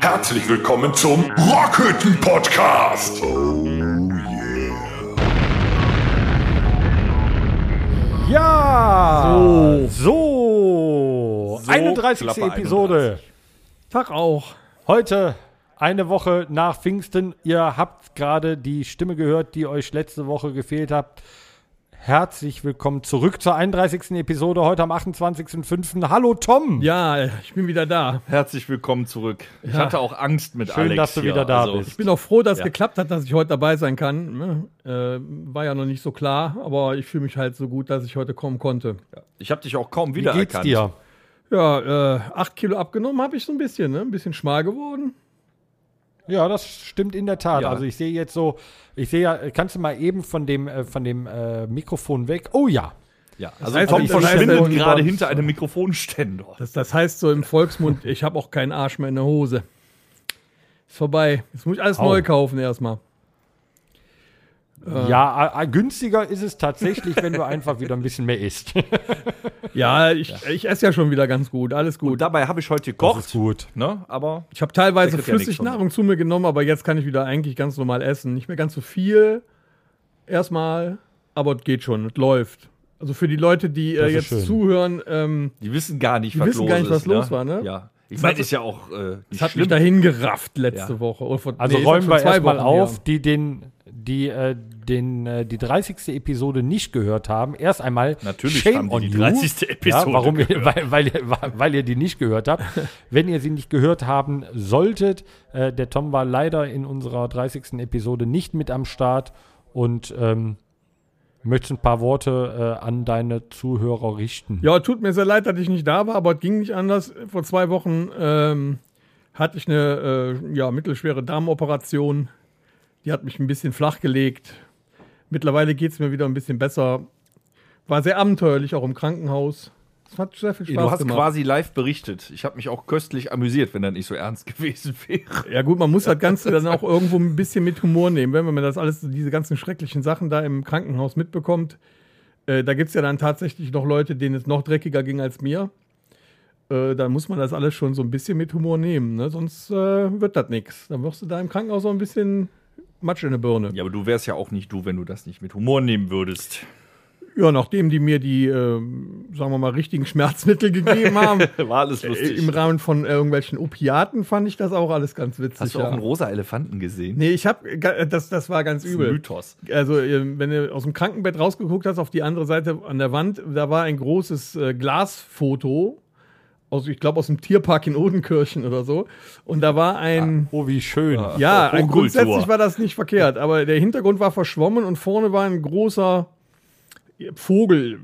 Herzlich willkommen zum Rockhütten Podcast. Ja! So! 31. Klappe Episode. Tag auch. Heute eine Woche nach Pfingsten. Ihr habt gerade die Stimme gehört, die euch letzte Woche gefehlt hat. Herzlich willkommen zurück zur 31. Episode, heute am 28.05. Hallo Tom! Ja, ich bin wieder da. Herzlich willkommen zurück. Ich Ja. hatte auch Angst mit Schön, Alex. dass du hier. wieder da Also, bist. Ich bin auch froh, dass es Ja. geklappt hat, dass ich heute dabei sein kann. ne? Äh, war ja noch nicht so klar, aber ich fühle mich halt so gut, dass ich heute kommen konnte. Ich habe dich auch kaum Wie geht's wiedererkannt. dir? Ja, äh, acht Kilo abgenommen habe ich so ein bisschen, ne? Ein bisschen schmal geworden. Ja, das stimmt in der Tat. Ja. Also ich sehe jetzt so, ich sehe ja, kannst du mal eben von dem, äh, von dem äh, Mikrofon weg? Oh ja. Ja, also heißt, Tom das heißt, verschwindet wenn- gerade hinter einem Mikrofonständer. Das, das heißt so im Volksmund, ich habe auch keinen Arsch mehr in der Hose. Ist vorbei. Jetzt muss ich alles Au. neu kaufen erstmal. Ja, äh, äh, günstiger ist es tatsächlich, wenn du einfach wieder ein bisschen mehr isst. Ja, ich, ich esse ja schon wieder ganz gut. Alles gut. Und dabei habe ich heute Das gekocht. ist gut. Ne? Aber Ich habe teilweise kriegt ja Flüssignahrung zu mir genommen, aber jetzt kann ich wieder eigentlich ganz normal essen. Nicht mehr ganz so viel erstmal, aber es geht schon, es läuft. Also für die Leute, die äh, jetzt schön. zuhören, ähm, die wissen gar nicht, Die was wissen los gar nicht, was ist. los ne? war, ne? Ja. Ich meine, ist ja auch äh, das hat schlimm. mich dahin gerafft letzte Ja. Woche. Oder vor- Also nee, räumen wir erstmal auf, die den, die, äh, den, äh, die 30. Episode nicht gehört haben. Erst einmal Natürlich Shame haben die on die you. 30. Episode Ja, warum ihr, weil, weil, ihr, weil ihr die nicht gehört habt. Wenn ihr sie nicht gehört haben solltet, äh, der Tom war leider in unserer 30. Episode nicht mit am Start und ähm, möchtest ein paar Worte äh, an deine Zuhörer richten. Ja, tut mir sehr leid, dass ich nicht da war, aber es ging nicht anders. Vor zwei Wochen ähm, hatte ich eine äh, ja, mittelschwere Darmoperation. Die hat mich ein bisschen flach gelegt. Mittlerweile geht es mir wieder ein bisschen besser. War sehr abenteuerlich, auch im Krankenhaus. Es hat sehr viel Spaß Du hast gemacht. quasi live berichtet. Ich habe mich auch köstlich amüsiert, wenn das nicht so ernst gewesen wäre. Ja gut, man muss das Ganze dann auch irgendwo ein bisschen mit Humor nehmen, wenn man das alles, diese ganzen schrecklichen Sachen da im Krankenhaus mitbekommt. Äh, da gibt es ja dann tatsächlich noch Leute, denen es noch dreckiger ging als mir. Äh, da muss man das alles schon so ein bisschen mit Humor nehmen, ne? sonst äh, wird das nichts. Dann wirst du da im Krankenhaus so ein bisschen Matsch in der Birne. Ja, aber du wärst ja auch nicht du, wenn du das nicht mit Humor nehmen würdest. Ja, nachdem die mir die, ähm, sagen wir mal, richtigen Schmerzmittel gegeben haben, War alles äh, lustig. im Rahmen von irgendwelchen Opiaten, fand ich das auch alles ganz witzig. Hast du ja. auch einen rosa Elefanten gesehen? Nee, ich habe, das, das war ganz Das ist ein übel. Mythos. Also, äh, wenn du aus dem Krankenbett rausgeguckt hast, auf die andere Seite an der Wand, da war ein großes äh, Glasfoto. Aus, ich glaube, aus dem Tierpark in Odenkirchen oder so. Und da war ein. Oh, wie schön. Ah. ja, Hochkultur. ein, grundsätzlich war das nicht verkehrt, aber der Hintergrund war verschwommen und vorne war ein großer Vogel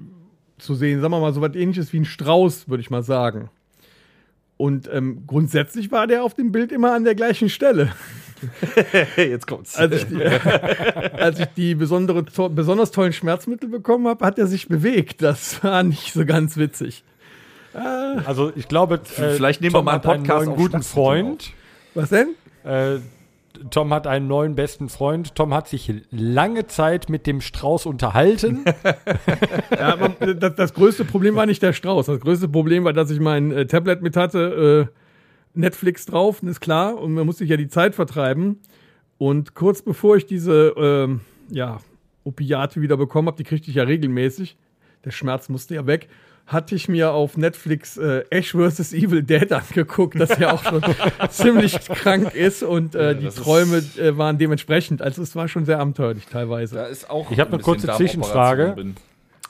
zu sehen. Sagen wir mal, so was ähnliches wie ein Strauß, würde ich mal sagen. Und ähm, grundsätzlich war der auf dem Bild immer an der gleichen Stelle. Jetzt kommt's. Als ich die, als ich die besondere, to besonders tollen Schmerzmittel bekommen habe, hat er sich bewegt. Das war nicht so ganz witzig. Also ich glaube, äh, Vielleicht nehmen wir Tom mal einen hat einen Podcast neuen guten Freund. Was denn? Äh, Tom hat einen neuen besten Freund. Tom hat sich lange Zeit mit dem Strauß unterhalten. Ja, man, das, das größte Problem war nicht der Strauß. Das größte Problem war, dass ich mein äh, Tablet mit hatte, äh, Netflix drauf, ist klar. Und man musste ja die Zeit vertreiben. Und kurz bevor ich diese ähm, ja, Opiate wieder bekommen habe, die kriegte ich ja regelmäßig, der Schmerz musste ja weg, hatte ich mir auf Netflix äh, Ash vs. Evil Dead angeguckt, das ja auch schon ziemlich krank ist und äh, die das ist- Träume äh, waren dementsprechend. Also es war schon sehr abenteuerlich teilweise. Da ist auch Ich hab ein eine kurze Zwischenfrage.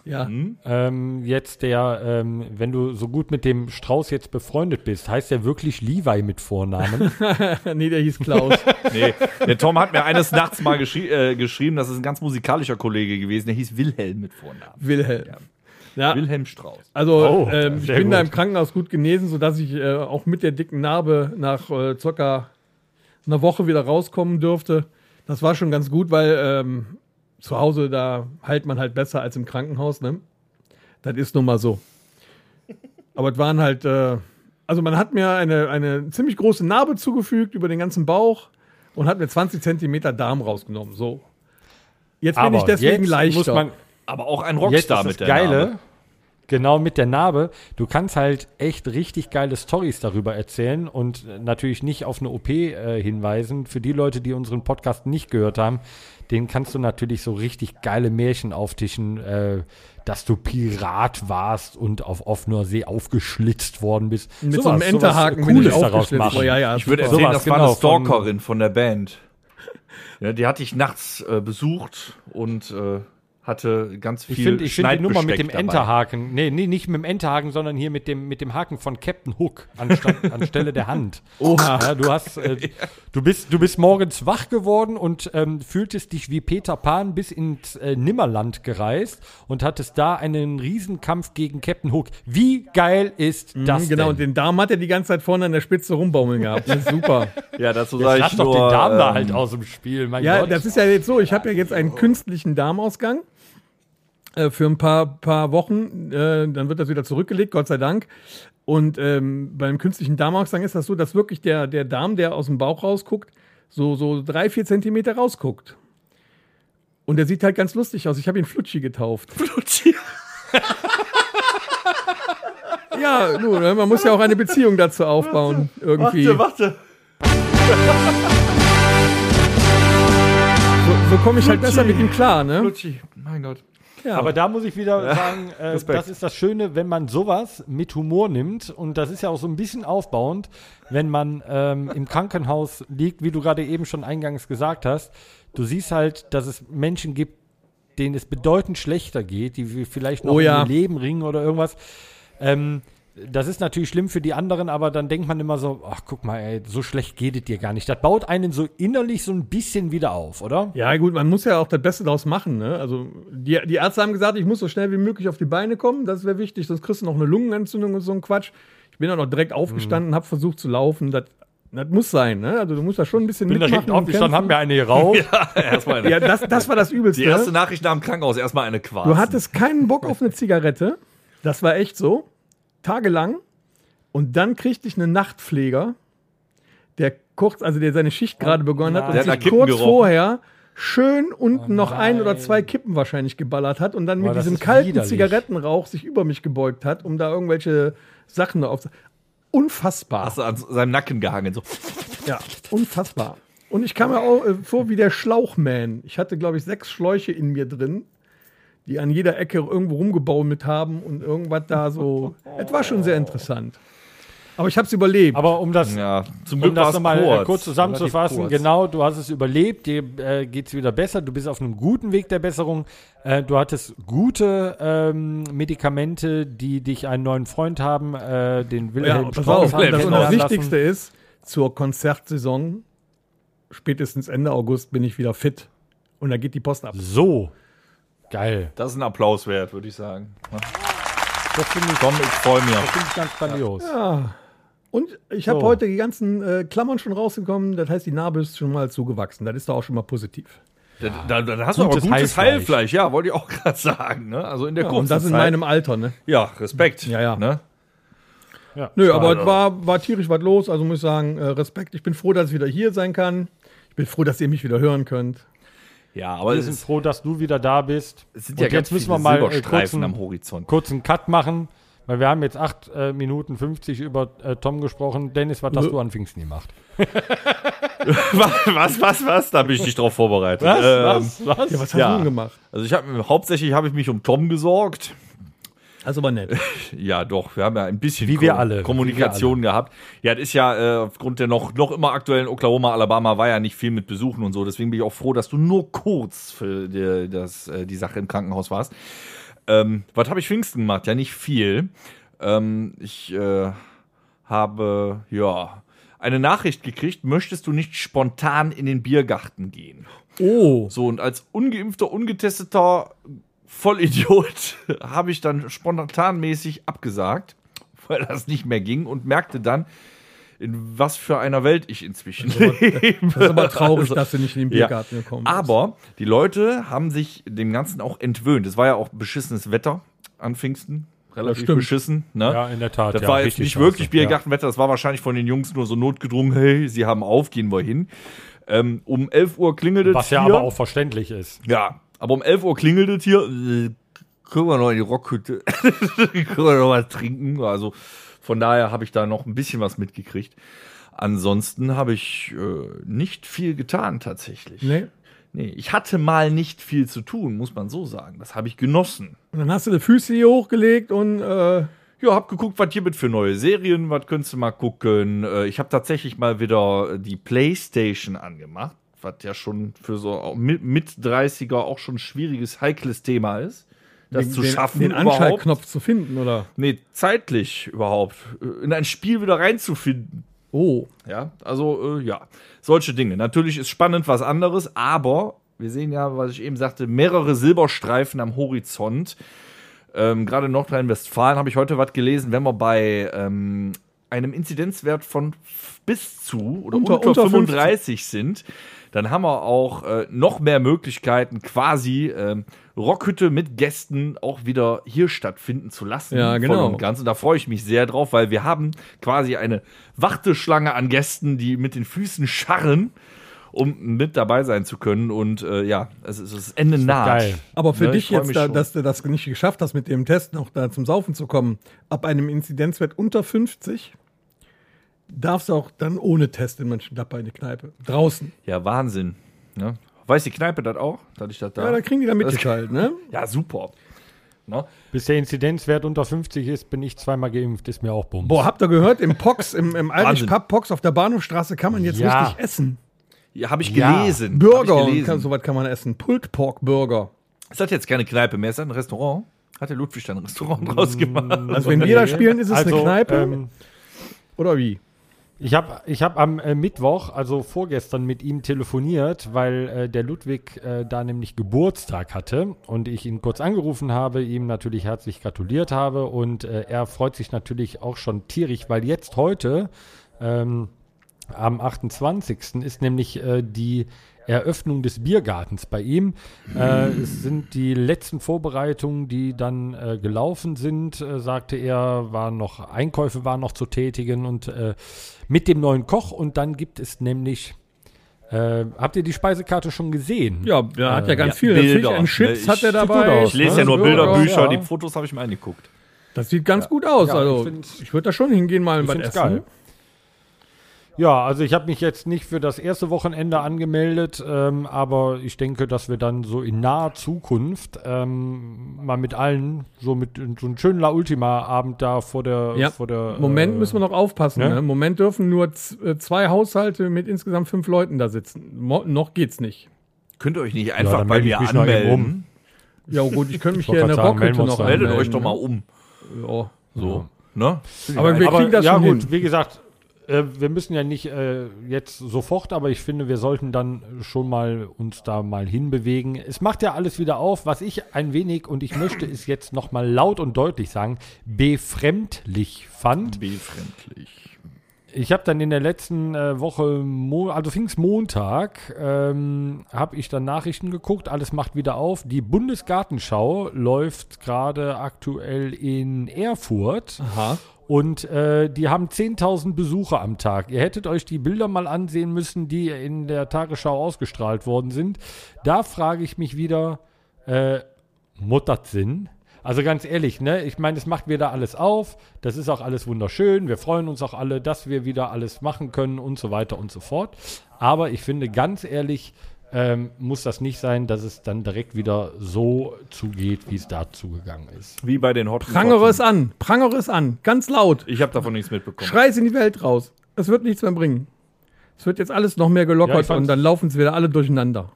Ja. ähm, jetzt der, ähm, wenn du so gut mit dem Strauß jetzt befreundet bist, heißt der wirklich Levi mit Vornamen? nee, der hieß Klaus. Nee, der Tom hat mir eines Nachts mal geschri äh, geschrieben, das ist ein ganz musikalischer Kollege gewesen, der hieß Wilhelm mit Vornamen. Wilhelm. Ja, Wilhelm Strauß. also Oh, ähm, ich bin da gut. im Krankenhaus gut genesen, sodass ich äh, auch mit der dicken Narbe nach äh, circa einer Woche wieder rauskommen dürfte. Das war schon ganz gut, weil ähm, zu Hause, da heilt man halt besser als im Krankenhaus, ne? Das ist nun mal so. Aber es waren halt, äh, also man hat mir eine, eine ziemlich große Narbe zugefügt über den ganzen Bauch und hat mir 20 Zentimeter Darm rausgenommen. So. Jetzt bin ich deswegen jetzt leichter. muss man, Aber auch ein jetzt ist Rockstar das mit der Geile, Name. Genau mit der Narbe. Du kannst halt echt richtig geile Stories darüber erzählen und natürlich nicht auf eine OP äh, hinweisen. Für die Leute, die unseren Podcast nicht gehört haben, den kannst du natürlich so richtig geile Märchen auftischen, äh, dass du Pirat warst und auf offener See aufgeschlitzt worden bist. Mit Sowas- so einem Enterhaken bin Cooles ich daraus machen. Oh, ja, ja, Ich würde erzählen, Sowas, das war eine genau, von- Stalkerin von der Band. Ja, die hatte ich nachts äh, besucht und äh, hatte ganz viel Ich finde ich find die Nummer mit dem dabei. Enterhaken, nee, nee, nicht mit dem Enterhaken, sondern hier mit dem, mit dem Haken von Captain Hook anstatt, anstelle der Hand. Oha. Ja, du, hast, äh, du, bist, du bist morgens wach geworden und ähm, fühltest dich wie Peter Pan bis ins äh, Nimmerland gereist und hattest da einen Riesenkampf gegen Captain Hook. Wie geil ist das Mhm, genau, denn? und den Darm hat er die ganze Zeit vorne an der Spitze rumbaumeln gehabt. Das ist super. Ja, dazu sage lass ich doch nur, den Darm da ähm, halt aus dem Spiel, mein Ja, Gott. das ist ja jetzt so. Ich habe ja jetzt einen künstlichen Darmausgang äh, für ein paar, paar Wochen. Äh, dann wird das wieder zurückgelegt, Gott sei Dank. Und ähm, beim künstlichen Darmausgang ist das so, dass wirklich der, der Darm, der aus dem Bauch rausguckt, so, so drei, vier Zentimeter rausguckt. Und der sieht halt ganz lustig aus. Ich habe ihn Flutschi getauft. Flutschi. Ja, nun, ne, man muss ja auch eine Beziehung dazu aufbauen. Irgendwie. warte. So, so komme ich halt besser mit ihm klar, ne? Flutschi. Mein Gott. Ja. Aber da muss ich wieder sagen, äh, das ist das Schöne, wenn man sowas mit Humor nimmt. Und das ist ja auch so ein bisschen aufbauend, wenn man ähm, im Krankenhaus liegt, wie du gerade eben schon eingangs gesagt hast. Du siehst halt, dass es Menschen gibt, denen es bedeutend schlechter geht, die vielleicht noch Oh ja. um ihr Leben ringen oder irgendwas. Ähm, das ist natürlich schlimm für die anderen, aber dann denkt man immer so, ach guck mal, ey, so schlecht geht es dir gar nicht. Das baut einen so innerlich so ein bisschen wieder auf, oder? Ja, gut, man muss ja auch das Beste daraus machen. Ne? Also, die, die Ärzte haben gesagt, ich muss so schnell wie möglich auf die Beine kommen. Das wäre wichtig, sonst kriegst du noch eine Lungenentzündung und so ein Quatsch. Ich bin dann auch direkt aufgestanden, habe versucht zu laufen. Das, das muss sein. Ne? Also, du musst da schon ein bisschen Bin direkt mitmachen. und aufgestanden, haben mir eine geraucht. Erstmal eine. ja, das, das war das Übelste. Die erste Nachricht nach dem Krankenhaus, erstmal eine Qual. Du hattest keinen Bock auf eine Zigarette. Das war echt so. Tagelang. Und dann kriegte ich einen Nachtpfleger, der kurz, also der seine Schicht gerade begonnen hat und Der hat nach sich Kippen kurz gerochen. vorher schön unten noch ein oder zwei Kippen wahrscheinlich geballert hat und dann Boah, mit das diesem ist kalten widerlich. Zigarettenrauch sich über mich gebeugt hat, um da irgendwelche Sachen auf. Unfassbar. Hast du an seinem Nacken gehangen. So. Ja, unfassbar. Und ich kam mir auch äh, vor wie der Schlauchman. Ich hatte, glaube ich, sechs Schläuche in mir drin, die an jeder Ecke irgendwo rumgebaut mit haben und irgendwas da so. Es war schon sehr interessant. Aber ich habe es überlebt. Aber um das, Ja, zum um Glück war das nochmal kurz, kurz. zusammenzufassen, kurz. genau, du hast es überlebt, dir äh, geht es wieder besser, du bist auf einem guten Weg der Besserung, äh, du hattest gute ähm, Medikamente, die dich einen neuen Freund haben, äh, den ja, Wilhelm pass Strauß auf, haben das, kennenlernen das. Wichtigste ist, zur Konzertsaison, spätestens Ende August, bin ich wieder fit. Und da geht die Post ab. So, geil. Das ist ein Applaus wert, würde ich sagen. Das finde ich, Komm, ich freue mich. das find ich ganz grandios. Und ich habe So. heute die ganzen äh, Klammern schon rausgekommen. Das heißt, die Narbe ist schon mal zugewachsen. Das ist doch auch schon mal positiv. Da, da, da hast du aber Gutes gutes Heilfleisch. Heilfleisch. Ja, wollte ich auch gerade sagen. Ne? Also in der Ja, kurzen und das in Zeit. meinem Alter, ne? ja, Respekt. Ja, ja. Ne? Ja, Nö, aber es war, war tierisch was los. Also muss ich sagen, äh, Respekt. Ich bin froh, dass ich wieder hier sein kann. Ich bin froh, dass ihr mich wieder hören könnt. Ja, aber wir sind froh, dass du wieder da bist. es sind Und ja ganz jetzt müssen viele wir mal äh, Silberstreifen kurzen- am Horizont. kurzen Cut machen, weil wir haben jetzt 8 äh, Minuten 50 über äh, Tom gesprochen. Dennis, was hast du an Pfingsten gemacht? was, was, was? Da bin ich nicht drauf vorbereitet. Ähm, was? Ja, was hast Ja. du gemacht? Also ich habe hauptsächlich habe ich mich um Tom gesorgt. Das ist aber nett. Ja, doch, wir haben ja ein bisschen Wie wir alle. Kommunikation gehabt. Ja, das ist ja äh, aufgrund der noch, noch immer aktuellen Oklahoma, Alabama war ja nicht viel mit Besuchen und so. Deswegen bin ich auch froh, dass du nur kurz für die, das, äh, die Sache im Krankenhaus warst. Ähm, was habe ich Pfingsten gemacht? Ja, nicht viel. Ähm, ich äh, habe, ja, eine Nachricht gekriegt, möchtest du nicht spontan in den Biergarten gehen? Oh. So, und als ungeimpfter, ungetesteter Vollidiot habe ich dann spontanmäßig abgesagt, weil das nicht mehr ging und merkte dann, in was für einer Welt ich inzwischen lebe. Das ist aber traurig, Also, dass du nicht in den ja. Biergarten gekommen bist. Aber die Leute haben sich dem Ganzen auch entwöhnt. Es war ja auch beschissenes Wetter an Pfingsten. Relativ stimmt. beschissen. Ne? Ja, in der Tat. Das ja, war jetzt nicht scheiße. wirklich Biergartenwetter, das war wahrscheinlich von den Jungs nur so notgedrungen, hey, sie haben auf, gehen wir hin. Ähm, um 11 Uhr klingelt Ja. es Was ja hier. aber auch verständlich ist. Ja, aber um 11 Uhr klingelt es hier. Können wir noch in die Rockhütte, können wir noch was trinken. Also von daher habe ich da noch ein bisschen was mitgekriegt. Ansonsten habe ich äh, nicht viel getan tatsächlich. Nee. Nee, ich hatte mal nicht viel zu tun, muss man so sagen. Das habe ich genossen. Und dann hast du die Füße hier hochgelegt und äh, Ja, hab geguckt, was hier mit für neue Serien, was könntest du mal gucken. Äh, Ich habe tatsächlich mal wieder die Playstation angemacht, was ja schon für so mit, mit 30er auch schon ein schwieriges, heikles Thema ist. Das den, zu den, schaffen den überhaupt. Anschaltknopf zu finden, oder? Nee, zeitlich überhaupt. äh, In ein Spiel wieder reinzufinden. Oh. Ja, also äh, ja, solche Dinge. Natürlich ist spannend was anderes, aber wir sehen ja, was ich eben sagte, mehrere Silberstreifen am Horizont. Ähm, Gerade in Nordrhein-Westfalen habe ich heute was gelesen, wenn wir bei ähm, einem Inzidenzwert von bis zu oder Unter- unter, unter 35 sind, dann haben wir auch äh, noch mehr Möglichkeiten, quasi ähm, Rockhütte mit Gästen auch wieder hier stattfinden zu lassen. Ja, Voll genau. und ganz. Und da freue ich mich sehr drauf, weil wir haben quasi eine Warteschlange an Gästen, die mit den Füßen scharren, um mit dabei sein zu können. Und äh, ja, es ist das Ende naht. geil. Aber für Ne, dich jetzt, da, dass du das nicht geschafft hast, mit dem Test noch da zum Saufen zu kommen, ab einem Inzidenzwert unter 50, darfst du auch dann ohne Test in Mönchengladbach in die Kneipe. Draußen. Ja, Wahnsinn. Ne? Weiß die Kneipe das auch? Dass ich das da. Ja, da kriegen die da mitgeteilt, ne? ja, super. Ne? Bis der Inzidenzwert unter 50 ist, bin ich zweimal geimpft, ist mir auch Bums. Boah, habt ihr gehört, im Pox, im, im alten. Pub Pox auf der Bahnhofstraße kann man jetzt Ja. richtig essen. Ja, habe ich Ja. gelesen. Hab Burger, ich gelesen. kann, soweit kann man essen. Pulled Pork Burger. Ist das jetzt keine Kneipe mehr? Ist das ein Restaurant? Hat der Ludwig da ein Restaurant draus gemacht? Also wenn wir da spielen, ist es eine Kneipe Ähm, oder wie? Ich habe ich hab am äh, Mittwoch, also vorgestern, mit ihm telefoniert, weil äh, der Ludwig äh, da nämlich Geburtstag hatte und ich ihn kurz angerufen habe, ihm natürlich herzlich gratuliert habe und äh, er freut sich natürlich auch schon tierisch, weil jetzt heute ähm, am 28. ist nämlich äh, die Eröffnung des Biergartens bei ihm. Äh, es sind die letzten Vorbereitungen, die dann äh, gelaufen sind, äh, sagte er, waren noch Einkäufe waren noch zu tätigen und äh, mit dem neuen Koch und dann gibt es nämlich äh, habt ihr die Speisekarte schon gesehen? Ja, der hat ja ganz ja, viel. Bilder, Fish and Chips ne? hat er Ich- dabei. gut aus, Ich lese ne? ja nur Bilderbücher, ja. die Fotos habe ich mir angeguckt. Das sieht ganz gut aus. Ja, also ich ich würde da schon hingehen mal Ich was essen. geil. Ja, also ich habe mich jetzt nicht für das erste Wochenende angemeldet, ähm, aber ich denke, dass wir dann so in naher Zukunft ähm, mal mit allen so mit so einen schönen La Ultima Abend da vor der Ja. vor der Moment äh, müssen wir noch aufpassen. ne? Ne? Im Moment dürfen nur äh, zwei Haushalte mit insgesamt fünf Leuten da sitzen. Mo noch geht's nicht. Könnt ihr euch nicht einfach dann bei mir anmelden? Ja gut, ich könnte mich Ich hier in der Rockhütte wir noch. Meldet euch doch mal ne? um. Ja. So. Ne? Aber wir aber, kriegen das ja schon gut, hin. wie gesagt, äh, wir müssen ja nicht äh, jetzt sofort, aber ich finde, wir sollten dann schon mal uns da mal hinbewegen. Es macht ja alles wieder auf, was ich ein wenig und ich möchte es jetzt noch mal laut und deutlich sagen, befremdlich fand. Befremdlich. Ich habe dann in der letzten äh, Woche, also Pfingstmontag, ähm, habe ich dann Nachrichten geguckt, alles macht wieder auf. Die Bundesgartenschau läuft gerade aktuell in Erfurt. Aha. Und äh, die haben 10.000 Besucher am Tag. Ihr hättet euch die Bilder mal ansehen müssen, die in der Tagesschau ausgestrahlt worden sind. Da frage ich mich wieder, äh, muttert Sinn? Also ganz ehrlich, ne? Ich meine, es macht wieder alles auf. Das ist auch alles wunderschön. Wir freuen uns auch alle, dass wir wieder alles machen können und so weiter und so fort. Aber ich finde, ganz ehrlich, ähm, muss das nicht sein, dass es dann direkt wieder so zugeht, wie es da zugegangen ist. Wie bei den Hot Prangere es an, prangere es an, ganz laut. Ich habe davon nichts mitbekommen. Schrei es in die Welt raus. Es wird nichts mehr bringen. Es wird jetzt alles noch mehr Ja, gelockert fand's- und dann laufen sie wieder alle durcheinander.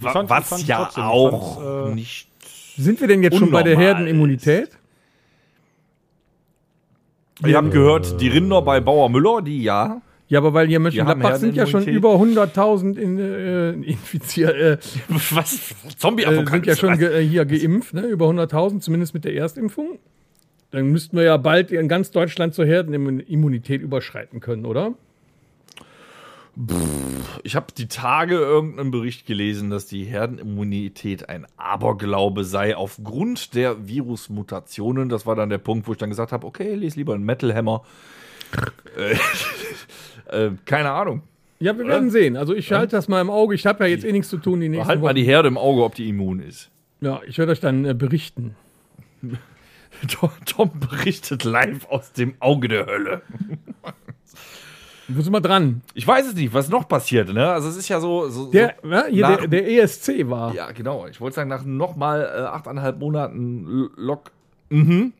Ich ich Was ja trotzdem, auch äh, nicht. Sind wir denn jetzt schon bei der Herdenimmunität? Wir haben gehört, die Rinder bei Bauer Müller, die ja. Ja, aber weil hier Mönchengladbach sind ja schon über 100.000 in, äh, infiziert, äh, Was? äh, sind Zombie-Apokalypse. ja schon ge äh, hier geimpft, ne? über 100.000, zumindest mit der Erstimpfung. Dann müssten wir ja bald in ganz Deutschland zur Herdenimmunität überschreiten können, oder? Ich habe die Tage irgendeinen Bericht gelesen, dass die Herdenimmunität ein Aberglaube sei aufgrund der Virusmutationen. Das war dann der Punkt, wo ich dann gesagt habe, okay, lese lieber einen Metal Hammer. äh, keine Ahnung. Ja, wir werden sehen. Also ich halte das mal im Auge. Ich habe ja jetzt eh nichts zu tun die nächsten Halt mal Wochen. die Herde im Auge, ob die immun ist. Ja, ich werde euch dann äh, berichten. Tom, Tom berichtet live aus dem Auge der Hölle. Wo sind wir dran? Ich weiß es nicht, was noch passiert, ne? Also es ist ja so. so Der, so ja, hier, nach- der, der ESC war. Ja, genau. Ich wollte sagen, nach nochmal äh, achteinhalb Monaten Lock. Mhm.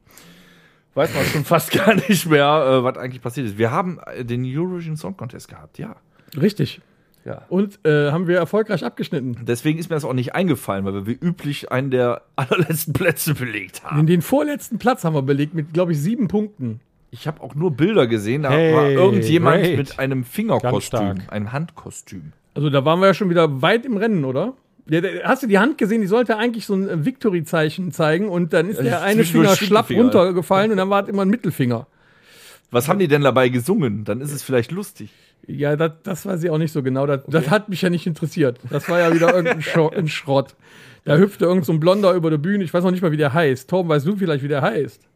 Weiß man schon fast gar nicht mehr, äh, was eigentlich passiert ist. Wir haben äh, den Eurovision Song Contest gehabt, ja. Richtig. Ja. Und äh, haben wir erfolgreich abgeschnitten. Deswegen ist mir das auch nicht eingefallen, weil wir wie üblich einen der allerletzten Plätze belegt haben. Den, vorletzten Platz haben wir belegt mit, glaube ich, sieben Punkten. Ich habe auch nur Bilder gesehen, da Hey, war irgendjemand great. mit einem Fingerkostüm, einem Handkostüm. Also da waren wir ja schon wieder weit im Rennen, oder? Der, hast du die Hand gesehen? Die sollte eigentlich so ein äh, Victory-Zeichen zeigen und dann ist der eine Finger schlapp runtergefallen und dann war es immer ein Mittelfinger. Was haben die denn dabei gesungen? Dann ist es vielleicht lustig. Ja, das, das weiß ich auch nicht so genau. Das, das hat mich ja nicht interessiert. Das war ja wieder irgendein ein Schrott. Da hüpfte irgend so ein Blonder über der Bühne. Ich weiß noch nicht mal, wie der heißt. Torben, weißt du vielleicht, wie der heißt?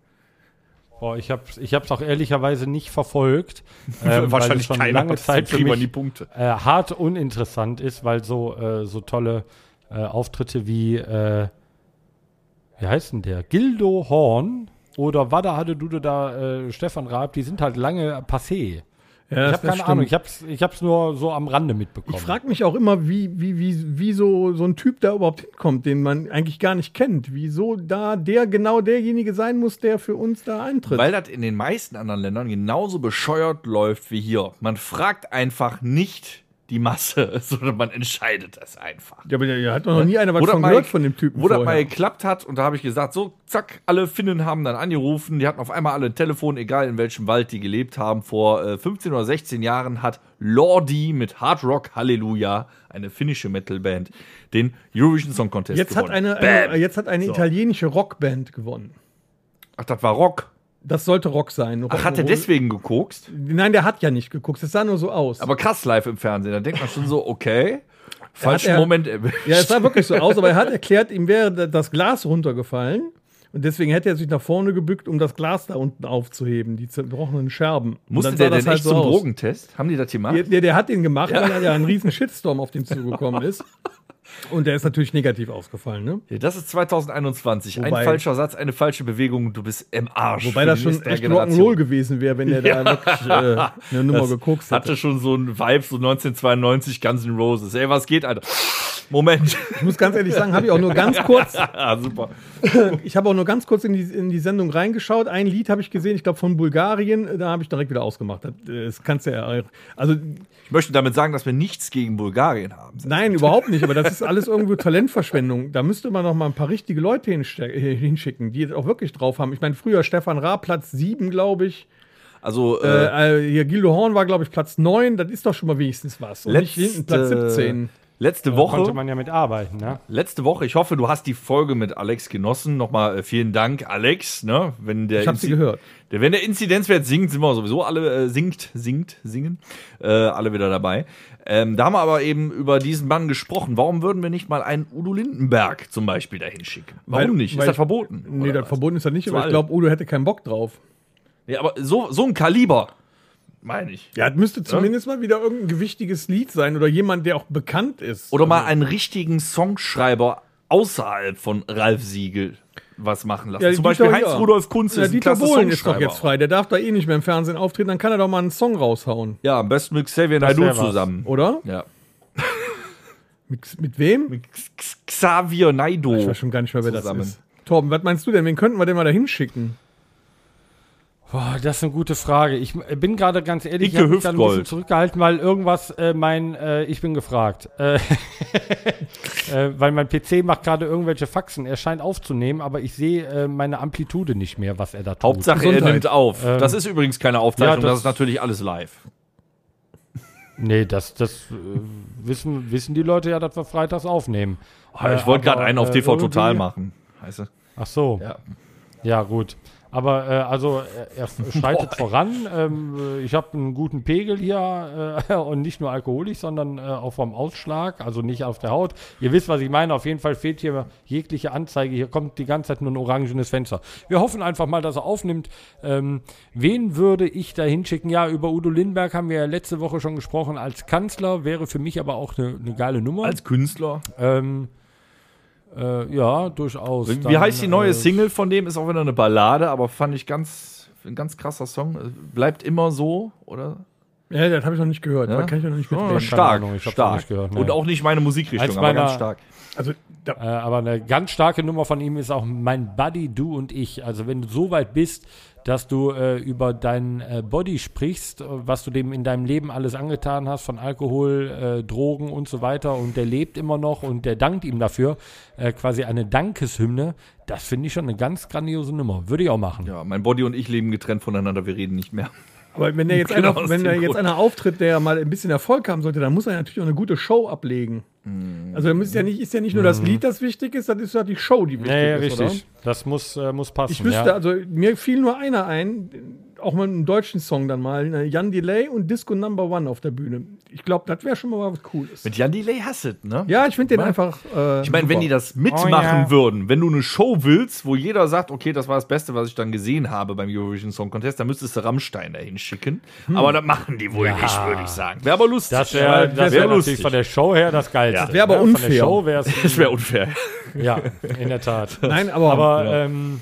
Boah, ich habe ich hab's auch ehrlicherweise nicht verfolgt. ähm, Wahrscheinlich weil schon keiner, lange Zeit für mich die Punkte. äh, hart uninteressant ist, weil so, äh, so tolle äh, Auftritte wie, äh, wie heißt denn der? Gildo Horn oder Wada hatte du da äh, Stefan Raab, die sind halt lange passé. Ja, ich habe keine Ahnung, ich hab's, ich hab's nur so am Rande mitbekommen. Ich frage mich auch immer, wie, wie, wie, wie so, so ein Typ da überhaupt hinkommt, den man eigentlich gar nicht kennt. Wieso da der genau derjenige sein muss, der für uns da eintritt. Weil das in den meisten anderen Ländern genauso bescheuert läuft wie hier. Man fragt einfach nicht die Masse, sondern man entscheidet es einfach. ja, aber da hat noch nie einer was Wo das von mal- gehört von dem Typen Wo das mal vorher. geklappt hat und da habe ich gesagt, so, zack, alle Finnen haben dann angerufen, die hatten auf einmal alle ein Telefon, egal in welchem Wald die gelebt haben. Vor äh, 15 oder 16 Jahren hat Lordi mit Hard Rock Halleluja, eine finnische Metalband, den Eurovision Song Contest Jetzt hat gewonnen. eine, eine, Bam. jetzt hat eine So. italienische Rockband gewonnen. Ach, das war Rock. Das sollte Rock sein. Ach, hat er deswegen gekokst? Nein, der hat ja nicht geguckt. Es sah nur so aus. Aber krass live im Fernsehen. Da denkt man schon so, okay, falschen er- Moment erwischt. ja, es sah wirklich so aus, aber er hat erklärt, ihm wäre das Glas runtergefallen. Und deswegen hätte er sich nach vorne gebückt, um das Glas da unten aufzuheben, die zerbrochenen Scherben. Musste der denn das halt echt so zum aus. Drogentest? Haben die das gemacht? Der, der, der hat den gemacht, weil er ja einen riesen Shitstorm auf den zugekommen ist. Und der ist natürlich negativ ausgefallen, ne? Ja, das ist 2021. Wobei- ein falscher Satz, eine falsche Bewegung, du bist im Arsch. Wobei das schon echt. Rock'n'Roll gewesen wäre, wenn der da wirklich äh, eine Nummer Das gekokst hätte. Hatte schon so ein Vibe, so 1992 Guns N' Roses. Ey, was geht, Alter? Moment. Ich muss ganz ehrlich sagen, habe ich auch nur ganz kurz, ah, super. ich habe auch nur ganz kurz in die, in die Sendung reingeschaut. Ein Lied habe ich gesehen, ich glaube von Bulgarien, da habe ich direkt wieder ausgemacht. Das, das kannst du ja, also Ich möchte damit sagen, dass wir nichts gegen Bulgarien haben. nein, überhaupt nicht, aber das ist alles irgendwo Talentverschwendung. Da müsste man noch mal ein paar richtige Leute äh, hinschicken, die es auch wirklich drauf haben. Ich meine, früher Stefan Raab, Platz 7, glaube ich. Also, äh, Äh, äh, hier Gildo Horn war, glaube ich, Platz 9. Das ist doch schon mal wenigstens was. Und nicht hinten Platz 17. letzte Da Woche. konnte man ja mit arbeiten, ne? Letzte Woche, ich hoffe, du hast die Folge mit Alex genossen. Nochmal äh, vielen Dank, Alex. Ne? Wenn der Ich habe sie Inzi- gehört. Der, wenn der Inzidenzwert sinkt, sind wir sowieso alle äh, sinkt, sinkt, singen, äh, alle wieder dabei. Ähm, da haben wir aber eben über diesen Mann gesprochen. Warum würden wir nicht mal einen Udo Lindenberg zum Beispiel dahin schicken? Warum Weil- nicht? weil- Ist das verboten? Nee, das verboten ist das nicht, aber ich glaube, Udo hätte keinen Bock drauf. Ja, aber so, so ein Kaliber, meine ich. Ja, es müsste zumindest mal wieder irgendein gewichtiges Lied sein oder jemand, der auch bekannt ist. Oder mal Also, einen richtigen Songschreiber außerhalb von Ralf Siegel was machen lassen. Ja, Zum Beispiel Heinz ja. Rudolf Kunz ja, ist ein Dieter klasse Bohlen ist doch jetzt frei. Der darf da eh nicht mehr im Fernsehen auftreten. Dann kann er doch mal einen Song raushauen, Ja, am besten mit Xavier Naidoo zusammen. oder? Ja. Mit, mit wem? Mit Xavier Naidoo. Ich weiß schon gar nicht mehr, wer Zusammen. das ist. Torben, was meinst du denn? Wen könnten wir denn mal da hinschicken? Boah, das ist eine gute Frage. Ich äh, bin gerade ganz ehrlich, Icke ich habe mich da ein bisschen zurückgehalten, weil irgendwas äh, mein, äh, ich bin gefragt. Äh, äh, weil mein PC macht gerade irgendwelche Faxen. Er scheint aufzunehmen, aber ich sehe äh, meine Amplitude nicht mehr, was er da tut. Hauptsache, er Gesundheit. nimmt auf. Ähm, das ist übrigens keine Aufzeichnung, ja, das, das- ist natürlich alles live. Nee, das, das äh, wissen, wissen die Leute ja, dass wir freitags aufnehmen. Ah, ich Äh, wollte gerade einen auf äh, TV Total machen. Du? Ach so. Ja. Ja, gut. Aber äh, also er, er schreitet voran. Ähm, äh, ich habe einen guten Pegel hier äh, und nicht nur alkoholisch, sondern äh, auch vom Ausschlag, also nicht auf der Haut. Ihr wisst, was ich meine. Auf jeden Fall fehlt hier jegliche Anzeige. Hier kommt die ganze Zeit nur ein orangenes Fenster. Wir hoffen einfach mal, dass er aufnimmt. Ähm, wen würde ich da hinschicken? Ja, über Udo Lindberg haben wir ja letzte Woche schon gesprochen. Als Kanzler wäre für mich aber auch eine eine geile Nummer. Als Künstler. Ähm, Äh, ja, durchaus. Wie Dann, heißt die neue äh, Single von dem? Ist auch wieder eine Ballade, aber fand ich ganz, ein ganz krasser Song. Bleibt immer so, oder? Ja, das habe ich noch nicht gehört. Ja? Da kann ich noch nicht Oh, mitreden. stark, Ahnung, ich stark. noch nicht gehört, ne. Und auch nicht meine Musikrichtung, Eins aber ganz meiner- stark. Also, da, Äh, aber eine ganz starke Nummer von ihm ist auch Mein Buddy, du und ich. Also wenn du so weit bist, dass du äh, über deinen äh, Body sprichst, was du dem in deinem Leben alles angetan hast, von Alkohol, äh, Drogen und so weiter, und der lebt immer noch und der dankt ihm dafür, äh, quasi eine Dankeshymne, das finde ich schon eine ganz grandiose Nummer. Würde ich auch machen. Ja, mein Body und ich leben getrennt voneinander, wir reden nicht mehr. Aber wenn, der jetzt Genau einer, wenn da jetzt Grund. einer auftritt, der mal ein bisschen Erfolg haben sollte, dann muss er natürlich auch eine gute Show ablegen. Hm. Also, da ist ja, nicht, ist ja nicht nur das Lied, das wichtig ist, das ist ja die Show, die wichtig Nee, ist. richtig. Oder? Das muss, äh, muss passen. Ich wüsste, ja. also mir fiel nur einer ein, auch mal einen deutschen Song dann mal, ne, Jan Delay und Disco Number One auf der Bühne. Ich glaube, das wäre schon mal was Cooles. Mit Jan Delay hasset, ne? Ja, ich finde den einfach. Äh, Ich meine, wenn die das mitmachen Oh, ja. würden, wenn du eine Show willst, wo jeder sagt, okay, das war das Beste, was ich dann gesehen habe beim Eurovision Song Contest, dann müsstest du Rammstein dahin schicken. Aber das machen die wohl Ja. nicht, würde ich sagen. Wäre aber lustig. Das wäre das wär wär natürlich lustig. von der Show her das Geilste. Ja. Wär aber Von der unfair. Show wär's, Das wäre unfair. ja, in der Tat. Nein, aber, Aber, ähm,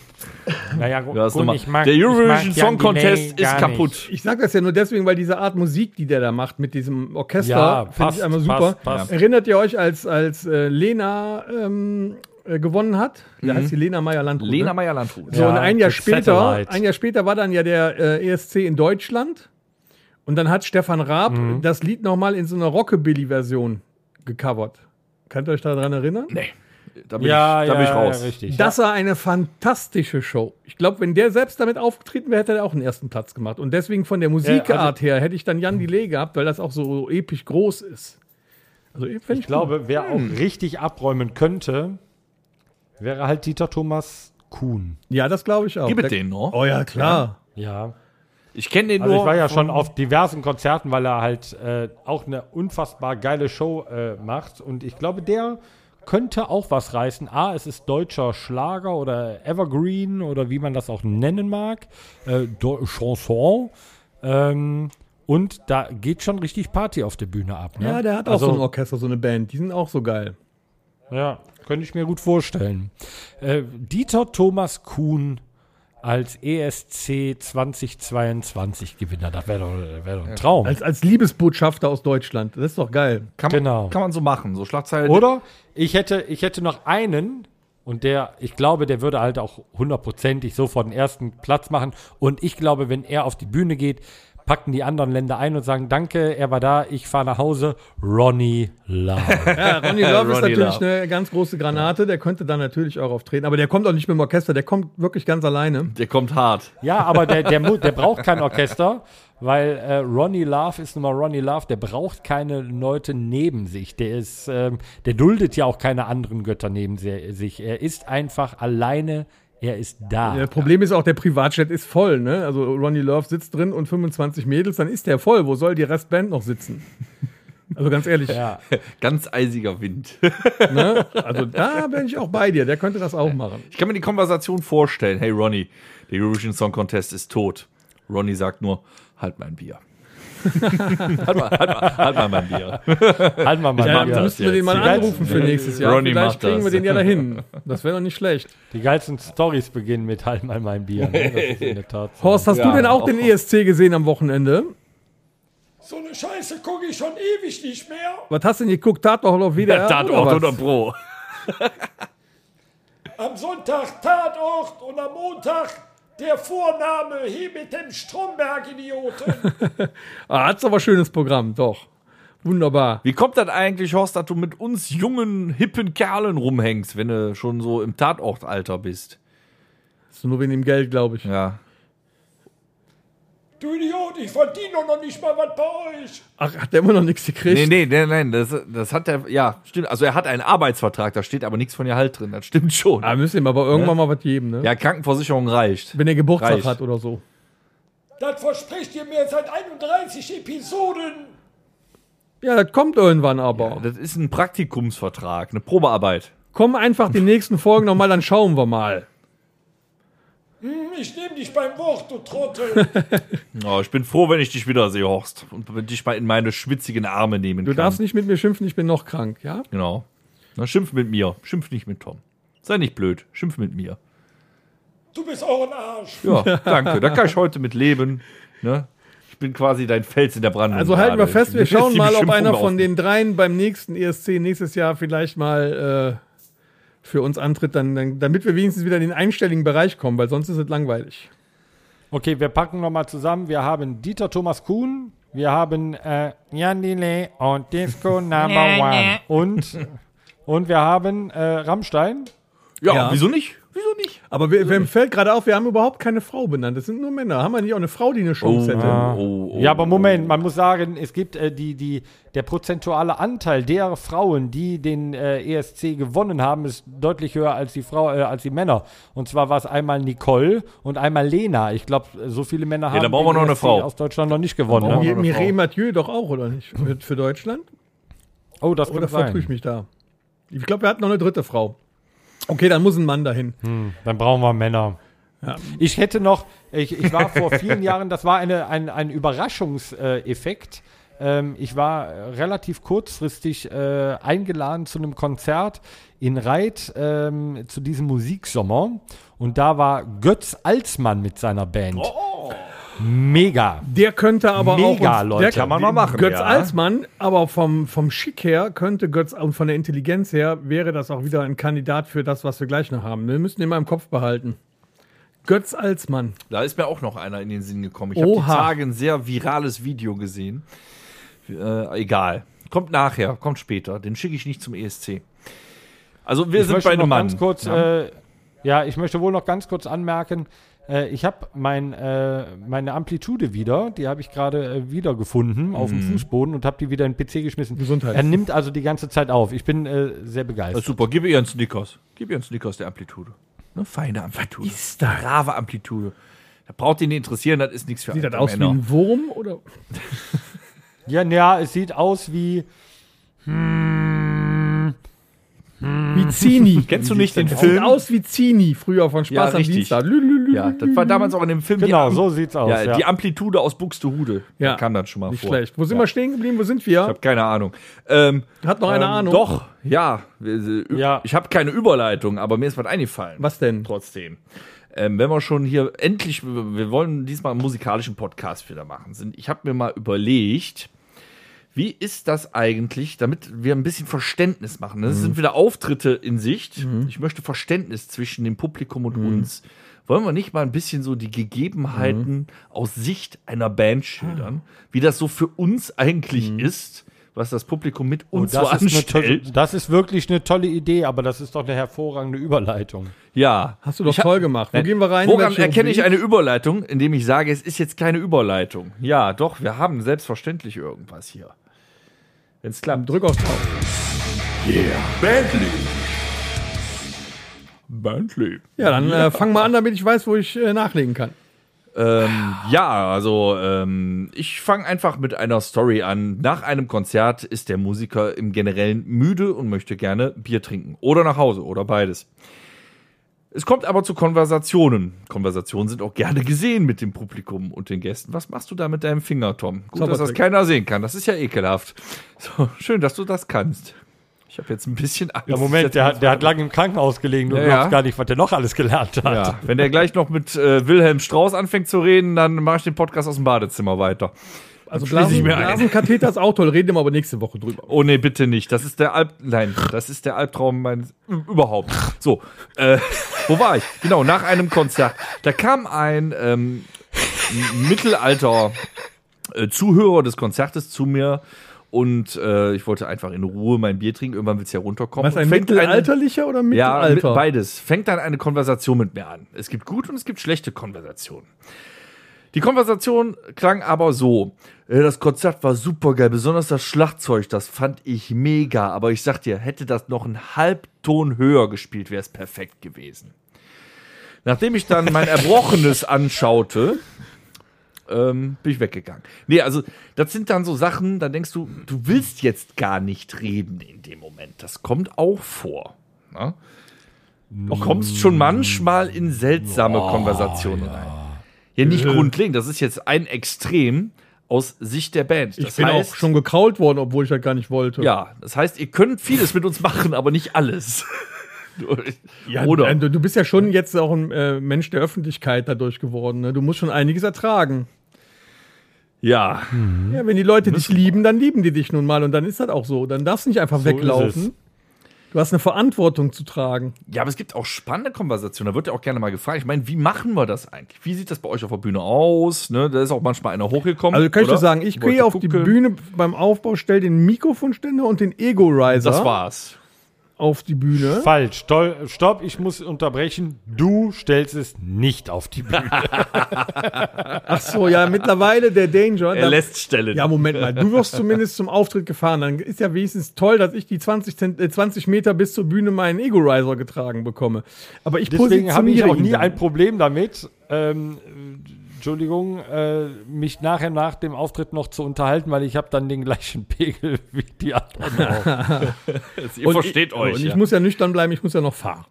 naja, Ja, gut, ich mag, der ich mag Eurovision Jan Song Contest Delay ist kaputt. nicht. ich sage das ja nur deswegen, weil diese Art Musik, die der da macht mit diesem Orchester, Ja, finde ich einmal super. passt, passt. Erinnert ihr euch, als, als äh, Lena ähm, äh, gewonnen hat? Da heißt sie Lena Meyer-Landrut. Mhm. Lena ne? Meyer-Landrut. So, Ja, und ein Jahr später, Satellite. ein Jahr später war dann ja der äh, ESC in Deutschland. Und dann hat Stefan Raab Mhm. das Lied nochmal in so einer Rockabilly-Version gecovert. Könnt ihr euch daran erinnern? Nee. Da bin, Ja, ich, da ja, bin ich ja, raus. richtig. Das war eine fantastische Show. Ich glaube, wenn der selbst damit aufgetreten wäre, hätte er auch den ersten Platz gemacht. Und deswegen von der Musikart her hätte ich dann Jan Delay gehabt, weil das auch so episch groß ist. Also, ich, Ich glaube, wer auch richtig abräumen könnte, wäre halt Dieter Thomas Kuhn. Ja, das glaube ich auch. Gib den noch. Oh ja, klar. Ja. Ich kenne den Also nur. ich war ja schon auf diversen Konzerten, weil er halt äh, auch eine unfassbar geile Show äh, macht. Und ich glaube, der könnte auch was reißen. A, es ist deutscher Schlager oder Evergreen oder wie man das auch nennen mag. Äh, Chanson. Ähm, und da geht schon richtig Party auf der Bühne ab. Ne? Ja, der hat auch Also- so ein Orchester, so eine Band. Die sind auch so geil. Ja, könnte ich mir gut vorstellen. Äh, Dieter Thomas Kuhn als ESC 2022 Gewinner, das wäre doch, wär doch ein Traum. Als, als Liebesbotschafter aus Deutschland. Das ist doch geil. kann, man, genau. kann man so machen. So Schlagzeile. Oder ich hätte, ich hätte noch einen und der, ich glaube, der würde halt auch hundertprozentig sofort den ersten Platz machen. Und ich glaube, wenn er auf die Bühne geht, packen die anderen Länder ein und sagen, danke, er war da, ich fahre nach Hause. Ronny Love. Ja, Ronny Love ist natürlich Love. eine ganz große Granate. Der könnte da natürlich auch auftreten. Aber der kommt auch nicht mit dem Orchester. Der kommt wirklich ganz alleine. Der kommt hart. Ja, aber der, der, der braucht kein Orchester, weil äh, Ronny Love ist nun mal Ronny Love, der braucht keine Leute neben sich. Der ist, ähm, der duldet ja auch keine anderen Götter neben sich. Er ist einfach alleine, er ist da. Das Problem ist auch, der Privatjet ist voll. Ne? Also Ronny Love sitzt drin und 25 Mädels, dann ist der voll. Wo soll die Restband noch sitzen? Also ganz ehrlich, Ja. Ganz eisiger Wind. ne? also da bin ich auch bei dir. Der könnte das auch machen. Ich kann mir die Konversation vorstellen. Hey Ronny, der Eurovision Song Contest ist tot. Ronny sagt nur, halt mein Bier. halt, mal, halt, mal, halt mal mein Bier. Halt mal. Ja, mach dann das müssten wir den mal anrufen für nächstes Jahr. Ronny Vielleicht macht kriegen das. wir den ja dahin. Das wäre doch nicht schlecht. Die geilsten Stories beginnen mit Halt mal mein Bier. Ne? Das ist in der Tat so. Horst, hast Ja, du denn auch auch- den ESC gesehen am Wochenende? So eine Scheiße gucke ich schon ewig nicht mehr. Was hast du denn geguckt? Tatort auf WDR? Tatort oder oder? Pro. Am Sonntag Tatort und am Montag der Vorname hier mit dem Stromberg-Idioten. Ah, hat's aber schönes Programm, doch. Wunderbar. Wie kommt das eigentlich, Horst, dass du mit uns jungen, hippen Kerlen rumhängst, wenn du schon so im Tatortalter bist? Das ist nur wegen dem Geld, glaube ich. Ja. Du Idiot, ich verdiene doch noch nicht mal was bei euch. Ach, hat der immer noch nichts gekriegt? Nee, nee, nee, nein, das, das hat er, ja, stimmt. Also er hat einen Arbeitsvertrag, da steht aber nichts von Gehalt drin, das stimmt schon. Ah, müsst ihm aber irgendwann mal was geben, ne? Ja, Krankenversicherung reicht. Wenn er Geburtstag Reicht. hat oder so. Das verspricht ihr mir seit 31 Episoden. Ja, das kommt irgendwann aber. Das ist ein Praktikumsvertrag, eine Probearbeit. Komm einfach die nächsten Folgen nochmal, dann schauen wir mal. Hm, Ich nehme dich beim Wort, du Trottel. Oh, ich bin froh, wenn ich dich wiedersehe, Horst. Und dich mal in meine schwitzigen Arme nehmen Du kann. darfst nicht mit mir schimpfen, ich bin noch krank, ja? Genau. Na, schimpf mit mir, schimpf nicht mit Tom. Sei nicht blöd, schimpf mit mir. Du bist auch ein Arsch. Ja, danke. Da kann ich heute mit leben. Ne? Ich bin quasi dein Fels in der Brandung. Also halten wir fest, wir schauen mal, ob einer von den dreien beim nächsten ESC nächstes Jahr vielleicht mal äh, für uns antritt, dann, dann, damit wir wenigstens wieder in den einstelligen Bereich kommen, weil sonst ist es langweilig. Okay, wir packen nochmal zusammen. Wir haben Dieter Thomas Kuhn, wir haben äh, Jan Delay und Disco Number One. Und, und wir haben äh, Rammstein. Ja, Ja. wieso nicht? Wieso nicht? Aber wir, mir fällt gerade auf, wir haben überhaupt keine Frau benannt. Das sind nur Männer. Haben wir nicht auch eine Frau, die eine Chance hätte? oh, oh, Ja, aber Moment, man muss sagen, es gibt äh, die, die, der prozentuale Anteil der Frauen, die den äh, ESC gewonnen haben, ist deutlich höher als die Frau, äh, als die Männer. Und zwar war es einmal Nicole und einmal Lena. Ich glaube, so viele Männer haben da brauchen wir noch eine ESC Frau. aus Deutschland noch nicht gewonnen. brauchen Ne? wir noch eine Mireille. Mathieu doch auch, oder nicht? Für, für Deutschland? Oh, das Oder kann vertue ich mich da? Ich glaube, wir hatten noch eine dritte Frau. Okay, dann muss ein Mann dahin. Dann brauchen wir Männer. Ja. Ich hätte noch, ich, ich war vor vielen Jahren, das war eine, ein, ein Überraschungseffekt. Ähm, ich war relativ kurzfristig äh, eingeladen zu einem Konzert in Reit ähm, zu diesem Musiksommer. Und da war Götz Alsmann mit seiner Band. Mega. Der könnte aber Mega, auch. uns- Leute. Der Kann man mal machen, Götz ja. Alsmann, aber vom, vom Schick her könnte Götz und von der Intelligenz her wäre das auch wieder ein Kandidat für das, was wir gleich noch haben. Wir müssen ihn mal im Kopf behalten. Götz Alsmann. Da ist mir auch noch einer in den Sinn gekommen. Ich habe die. Tage ein sehr virales Video gesehen. Äh, egal. Kommt nachher, kommt später. Den schicke ich nicht zum ESC. Also wir Ich sind bei noch einem Mann. ganz kurz, ja. äh, ja, ich möchte wohl noch ganz kurz anmerken, äh, ich habe mein, äh, meine Amplitude wieder, die habe ich gerade äh, wieder gefunden auf Mhm. dem Fußboden und habe die wieder in den PC geschmissen. Gesundheit. Er nimmt also die ganze Zeit auf. Ich bin äh, sehr Das begeistert. ist super. Gib ihr einen Snickers. Gib ihr einen Snickers der Amplitude. Ne? Feine Amplitude. ist da? Brave Amplitude. Da braucht ihn nicht interessieren, das ist nichts für Sieht das alte aus wie Männer. ein Wurm? Oder? Ja, ja, es sieht aus wie Wie Zini. Kennst du nicht den Sieht Film? aus wie Zini, früher von Ja, Spaß am richtig. Dienstag. Lü, lü, lü, Ja, das war damals auch in dem Film. Genau, so sieht's aus, Ja, ja. die Amplitude aus Buxtehude. Ja. Da kam das schon mal Nicht vor. schlecht. Wo sind ja. wir stehen geblieben? Wo sind Ich wir? habe keine Ahnung. Ähm, Hat noch eine ähm, Ahnung? Doch, ja. Äh, Ja. Ich habe keine Überleitung, aber mir ist was eingefallen. Was denn? Trotzdem. Ähm, wenn wir schon hier endlich, wir wollen diesmal einen musikalischen Podcast wieder machen. Sind, ich habe mir mal überlegt, wie ist das eigentlich, damit wir ein bisschen Verständnis machen. Das sind wieder Auftritte in Sicht. Ich möchte Verständnis zwischen dem Publikum und uns. Wollen wir nicht mal ein bisschen so die Gegebenheiten aus Sicht einer Band schildern, wie das so für uns eigentlich ist, was das Publikum mit uns so Oh, das, ist eine tolle, anstellt? das ist wirklich eine tolle Idee, aber das ist doch eine hervorragende Überleitung. Ja. Hast du doch Ich hab- toll gemacht. Wo Äh, gehen wir rein? Woran erkenne ich eine Überleitung, indem ich sage, es ist jetzt keine Überleitung? Ja, doch, wir haben selbstverständlich irgendwas hier. Wenn es klappt. Drück auf drauf. Bentley. Bentley. Ja, dann Äh, fang mal an, damit ich weiß, wo ich äh, nachlegen kann. Ähm, ja, also ähm, ich fange einfach mit einer Story an. Nach einem Konzert ist der Musiker im Generellen müde und möchte gerne Bier trinken. Oder nach Hause oder beides. Es kommt aber zu Konversationen. Konversationen sind auch gerne gesehen mit dem Publikum und den Gästen. Was machst du da mit deinem Finger, Tom? Gut, dass das keiner sehen kann. Das ist ja ekelhaft. So, schön, dass du das kannst. Ich habe jetzt ein bisschen Angst. Ja, Moment, der, hat- der hat lange im Krankenhaus gelegen. Du Ja, glaubst ja. gar nicht, was der noch alles gelernt hat. Ja, wenn der gleich noch mit äh, Wilhelm Strauß anfängt zu reden, dann mache ich den Podcast aus dem Badezimmer weiter. Also Blasen, mir ein. Blasenkatheter ist auch toll. Reden wir aber nächste Woche drüber. Oh nee, bitte nicht. Das ist der Alb Nein, das ist der Albtraum meines überhaupt. So, äh, wo war ich? Genau, nach einem Konzert. Da kam ein ähm, Mittelalter äh, Zuhörer des Konzertes zu mir und äh, ich wollte einfach in Ruhe mein Bier trinken. Irgendwann wird's ja runterkommen. Was, ein fängt eine- mittelalterlicher oder Ja, mit, Mittelalter? beides. Fängt dann eine Konversation mit mir an. Es gibt gute und es gibt schlechte Konversationen. Die Konversation klang aber so. äh, Das Konzert war super geil, besonders das Schlagzeug, das fand ich mega. Aber ich sag dir, hätte das noch einen Halbton höher gespielt, wäre es perfekt gewesen. Nachdem ich dann mein Erbrochenes anschaute, ähm, bin ich weggegangen. Nee, also das sind dann so Sachen, da denkst du, du willst jetzt gar nicht reden in dem Moment. Das kommt auch vor. Ne? Du kommst schon manchmal in seltsame Konversationen rein. Ja, nicht grundlegend, das ist jetzt ein Extrem aus Sicht der Band. Ich bin auch schon gekrault worden, obwohl ich das gar nicht wollte. Ja, das heißt, ihr könnt vieles mit uns machen, aber nicht alles. Ja, Oder? äh, Du, du bist ja schon jetzt auch ein äh, Mensch der Öffentlichkeit dadurch geworden. Ne? Du musst schon einiges ertragen. Ja, Ja, wenn die Leute dich lieben, dann lieben die dich nun mal. Und dann ist das auch so. Dann darfst du nicht einfach ist weglaufen. Du hast eine Verantwortung zu tragen. Ja, aber es gibt auch spannende Konversationen. Da wird ja auch gerne mal gefragt. Ich meine, wie machen wir das eigentlich? Wie sieht das bei euch auf der Bühne aus? Ne, da ist auch manchmal einer hochgekommen. Also kann ich dir sagen, ich gehe auf die gucken. Bühne beim Aufbau, stell den Mikrofonständer und den Ego-Riser Das war's. Auf die Bühne. Falsch. Stopp, ich muss unterbrechen. Du stellst es nicht auf die Bühne. Ach so, ja, mittlerweile der Danger. Er da- lässt stellen. Ja, Moment mal. Du wirst zumindest zum Auftritt gefahren. Dann ist ja wenigstens toll, dass ich die 20, Zent äh, 20 Meter bis zur Bühne meinen Ego-Riser getragen bekomme. Aber ich Deswegen habe ich auch nie ein Problem damit, ähm, äh, Entschuldigung, äh, mich nachher nach dem Auftritt noch zu unterhalten, weil ich habe dann den gleichen Pegel wie die anderen auch. Ihr Und versteht ich, euch. Und ja. ich muss ja nüchtern bleiben, ich muss ja noch fahren.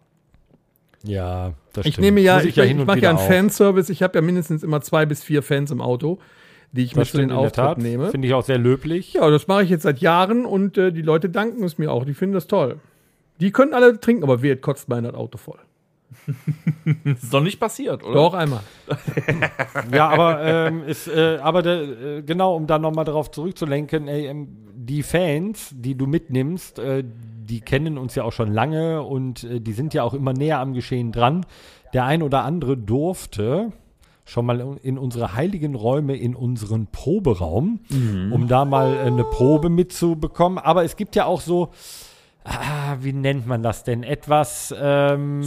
ja, das Ich stimmt. nehme ja, Muss ich, ich, hin und mache ja einen auch. Fanservice. Ich habe ja mindestens immer zwei bis vier Fans im Auto, die ich Das mit zu den Tat. Auftritten nehme. Finde ich auch sehr löblich. Ja, das mache ich jetzt seit Jahren und äh, die Leute danken es mir auch. Die finden das toll. Die können alle trinken, aber wer kotzt mein Auto voll? ist doch nicht passiert, oder? Doch einmal. Ja, aber ähm, ist, äh, aber der, äh, genau, um da nochmal darauf zurückzulenken, ey, ähm, die Fans, die du mitnimmst, äh, die kennen uns ja auch schon lange und äh, die sind ja auch immer näher am Geschehen dran. Der ein oder andere durfte schon mal in unsere heiligen Räume, in unseren Proberaum, um da mal äh, eine Probe mitzubekommen. Aber es gibt ja auch so, ah, wie nennt man das denn? Etwas ähm,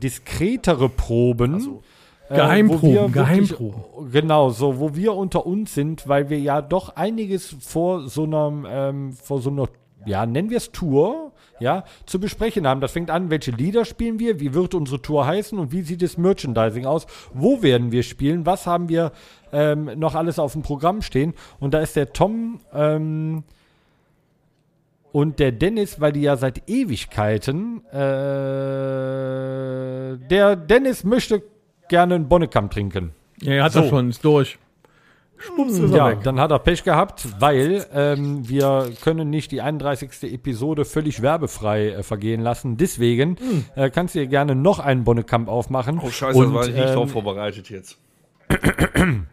diskretere Proben. äh, Geheimproben, wir wirklich- Geheimproben. Genau, so, wo wir unter uns sind, weil wir ja doch einiges vor so einer, ähm, vor so einer, ja, nennen wir es Tour, ja, zu besprechen haben. Das fängt an, welche Lieder spielen wir, wie wird unsere Tour heißen und wie sieht das Merchandising aus, wo werden wir spielen, was haben wir ähm, noch alles auf dem Programm stehen. Und da ist der Tom ähm, und der Dennis, weil die ja seit Ewigkeiten, äh, der Dennis möchte gerne einen Bonnekamp trinken. Ja, er hat das schon, ist durch. Schwupps ist er Ja, weg. dann hat er Pech gehabt, weil ähm, wir können nicht die 31. Episode völlig werbefrei äh, vergehen lassen. Deswegen äh, kannst du dir gerne noch einen Bonnekamp aufmachen. Oh, scheiße, Und, war ich nicht ähm, drauf vorbereitet jetzt.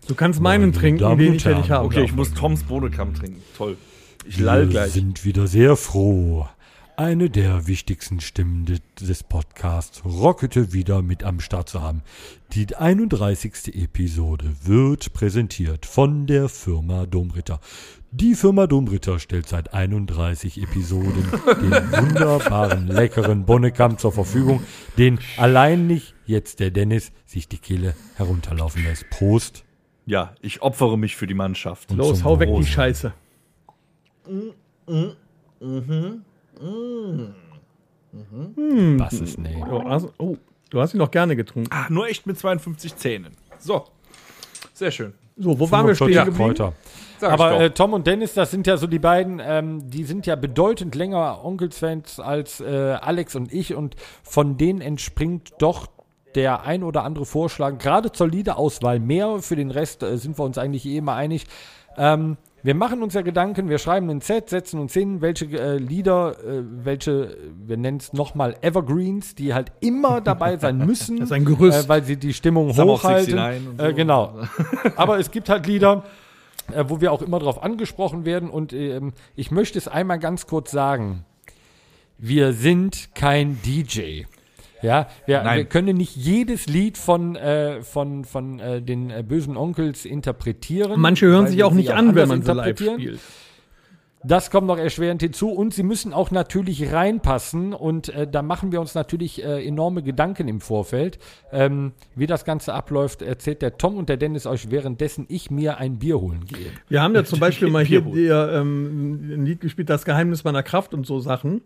Du kannst meinen trinken, Damen den ich ja nicht habe. Okay, ich muss Toms Bohnenkamm trinken. Toll. Ich lall Wir gleich. sind wieder sehr froh, eine der wichtigsten Stimmen de- des Podcasts Rockete wieder mit am Start zu haben. Die 31. Episode wird präsentiert von der Firma Domritter. Die Firma Domritter stellt seit 31 Episoden den wunderbaren, leckeren Bonnekamp zur Verfügung, den allein nicht jetzt der Dennis sich die Kehle herunterlaufen lässt. Prost. Ja, ich opfere mich für die Mannschaft. Los, zum hau weg die Rosen. Scheiße. Was ist nee. Oh, also, oh, du hast ihn noch gerne getrunken. Ach, nur echt mit 52 Zähnen. So. Sehr schön. So, wo waren wir stehen 45 geblieben? Aber äh, Tom und Dennis, das sind ja so die beiden, ähm, die sind ja bedeutend länger Onkels-Fans als äh, Alex und ich und von denen entspringt doch der ein oder andere Vorschlag, gerade zur Liederauswahl mehr. Für den Rest äh, sind wir uns eigentlich eh immer einig. Ähm, wir machen uns ja Gedanken, wir schreiben ein Set, setzen uns hin, welche äh, Lieder, äh, welche, wir nennen es nochmal Evergreens, die halt immer dabei sein müssen. Das ist ein Gerüst. Äh, weil sie die Stimmung Summer hochhalten. 69 und so. Äh, genau. Aber es gibt halt Lieder, äh, wo wir auch immer drauf angesprochen werden. Und ähm, ich möchte es einmal ganz kurz sagen. Wir sind kein DJ. Ja, wir, wir können nicht jedes Lied von, äh, von, von äh, den äh, bösen Onkels interpretieren. Manche hören sich auch nicht an, anders wenn man sie live spielt. Das kommt noch erschwerend hinzu und sie müssen auch natürlich reinpassen und äh, da machen wir uns natürlich äh, enorme Gedanken im Vorfeld. Ähm, wie das Ganze abläuft, erzählt der Tom und der Dennis euch, währenddessen ich mir ein Bier holen gehe. Wir haben ja zum Beispiel mal hier der, ähm, ein Lied gespielt, Das Geheimnis meiner Kraft und so Sachen.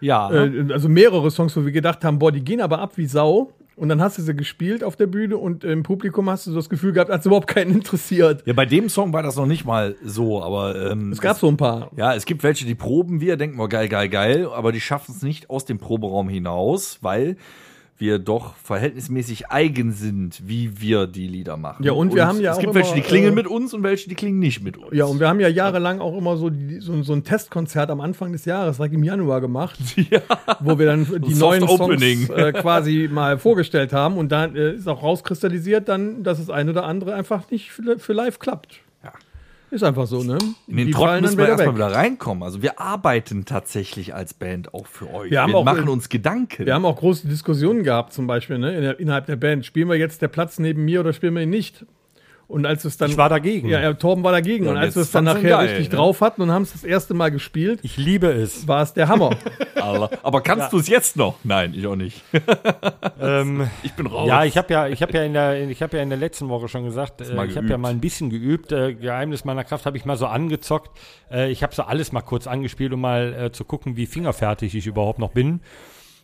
Ja. Äh, also mehrere Songs, wo wir gedacht haben, boah, die gehen aber ab wie Sau. Und dann hast du sie gespielt auf der Bühne und im Publikum hast du so das Gefühl gehabt, als überhaupt keinen interessiert. ja, bei dem Song war das noch nicht mal so, aber ähm, Es gab so ein paar. Ja, es gibt welche, die proben wir, denken wir geil, geil, geil, aber die schaffen es nicht aus dem Proberaum hinaus, weil wir doch verhältnismäßig eigen sind, wie wir die Lieder machen. Ja, und wir haben ja Es auch gibt welche, die klingen äh, mit uns und welche, die klingen nicht mit uns. Ja, und wir haben ja jahrelang auch immer so, die, so, so ein Testkonzert am Anfang des Jahres, direkt im Januar gemacht, wo wir dann die neuen Opening. Songs äh, quasi mal vorgestellt haben und da äh, ist auch rauskristallisiert dann, dass das eine oder andere einfach nicht für, für live klappt. Ist einfach so, ne? In den Die Trott müssen wir erstmal wieder reinkommen. Also wir arbeiten tatsächlich als Band auch für euch. Wir haben auch- machen uns Gedanken. Wir haben auch große Diskussionen gehabt, zum Beispiel, ne, innerhalb der Band. Spielen wir jetzt der Platz neben mir oder spielen wir ihn nicht? Und als es dann. Ich war dagegen. Ja, ja Torben war dagegen. Ja, und als wir es dann nachher geil, richtig ne? drauf hatten und haben es das erste Mal gespielt, Ich liebe es. war es der Hammer. Aber kannst du es jetzt noch? Nein, ich auch nicht. ähm, Ich bin raus. ja, ich habe ja, ich habe ja in der, ich habe ja in der letzten Woche schon gesagt, äh, ich habe ja mal ein bisschen geübt. Äh, Geheimnis meiner Kraft habe ich mal so angezockt. Äh, ich habe so alles mal kurz angespielt, um mal äh, zu gucken, wie fingerfertig ich überhaupt noch bin.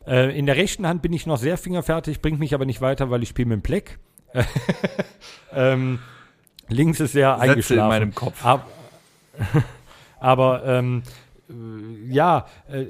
Äh, in der rechten Hand bin ich noch sehr fingerfertig, bringt mich aber nicht weiter, weil ich spiele mit dem Pleck. ähm, links ist sehr Sätze in eingeschlafen. meinem Kopf. Ab, aber ähm, äh, ja, äh,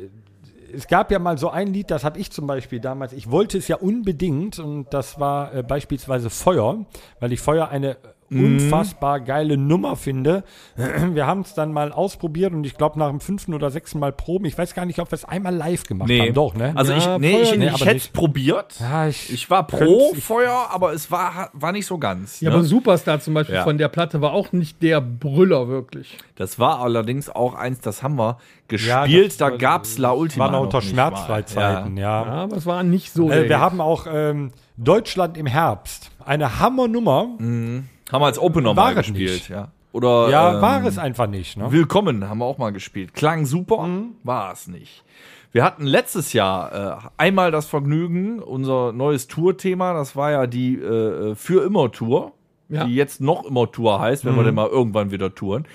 es gab ja mal so ein Lied, das habe ich zum Beispiel damals, ich wollte es ja unbedingt und das war äh, beispielsweise Feuer, weil ich Feuer eine unfassbar geile Nummer finde. Wir haben es dann mal ausprobiert und ich glaube nach dem fünften oder sechsten Mal Proben, ich weiß gar nicht, ob wir es einmal live gemacht Nee. haben. Doch, ne? Also Ja, ich, nee, Feuer ich, nicht, ich aber hätte es probiert. ja, ich, Ich war pro ich- Feuer, aber es war, war nicht so ganz. Ja, ne? aber Superstar zum Beispiel Ja. von der Platte war auch nicht der Brüller wirklich. Das war allerdings auch eins, das haben wir gespielt. das da war- gab's La Ultima. war noch unter. Schmerzfreizeiten, Ja. ja. Aber es war nicht so. Äh, wir haben auch ähm, Deutschland im Herbst. Eine Hammernummer. Haben wir als Opener War mal es gespielt, nicht. ja. Oder Ja, ähm, war es einfach nicht. Ne? Willkommen haben wir auch mal gespielt. Klang super, war es nicht. Wir hatten letztes Jahr äh, einmal das Vergnügen, unser neues Tourthema, das war ja die äh, Für immer Tour, Ja. die jetzt noch immer Tour heißt, wenn wir denn mal irgendwann wieder touren.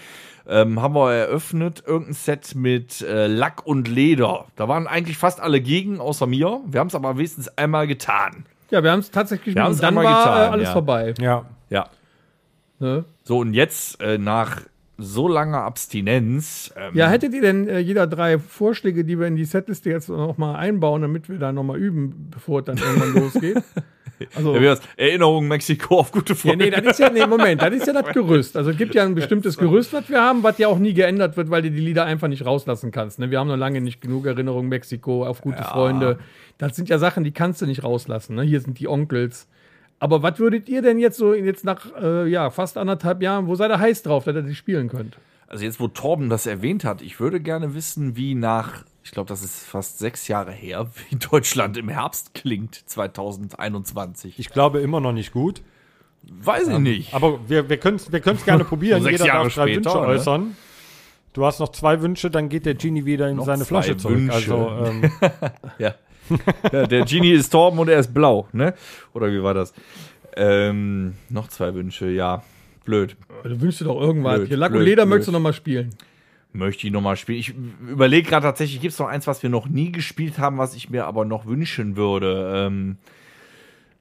Ähm, haben wir eröffnet, irgendein Set mit äh, Lack und Leder. Da waren eigentlich fast alle gegen, außer mir. Wir haben es aber wenigstens einmal getan. Ja, wir haben es tatsächlich Wir gespielt. und Dann war getan, äh, alles ja. vorbei. Ja. Ja. Ne? So, und jetzt äh, nach so langer Abstinenz. Ähm, Ja, hättet ihr denn äh, jeder drei Vorschläge, die wir in die Setliste jetzt noch mal einbauen, damit wir da noch mal üben, bevor es dann irgendwann losgeht? Also, Ja? Erinnerung Mexiko auf gute ja, Freunde. nee, das ist ja, nee, Moment, das ist ja das Gerüst. Also es gibt ja ein bestimmtes Gerüst, was wir haben, was ja auch nie geändert wird, weil du die Lieder einfach nicht rauslassen kannst. Ne? Wir haben noch lange nicht genug Erinnerung Mexiko auf gute Freunde. Das sind ja Sachen, die kannst du nicht rauslassen. Ne? Hier sind die Onkels. Aber was würdet ihr denn jetzt so jetzt nach äh, ja, fast anderthalb Jahren, wo seid ihr heiß drauf, dass ihr die spielen könnt? Also jetzt, wo Torben das erwähnt hat, ich würde gerne wissen, wie nach, ich glaube, das ist fast sechs Jahre her, wie Deutschland im Herbst klingt 2021. Ich glaube immer noch nicht gut. weiß ich nicht. Aber wir, wir können es wir können's gerne probieren. Jeder Jahre darf drei später, Wünsche ne? äußern. Du hast noch zwei Wünsche, dann geht der Genie wieder in Noch seine zwei Flasche zurück. Wünsche. Also, ähm, Ja. ja. Der Genie ist Torben und er ist blau, ne? Oder wie war das? Ähm, noch zwei Wünsche, ja. Blöd. Du wünschst dir doch irgendwas. Blöd, Hier Lack und blöd, Leder blöd. möchtest du noch mal spielen. Möchte ich nochmal spielen. Ich überlege gerade tatsächlich, gibt es noch eins, was wir noch nie gespielt haben, was ich mir aber noch wünschen würde. Ähm,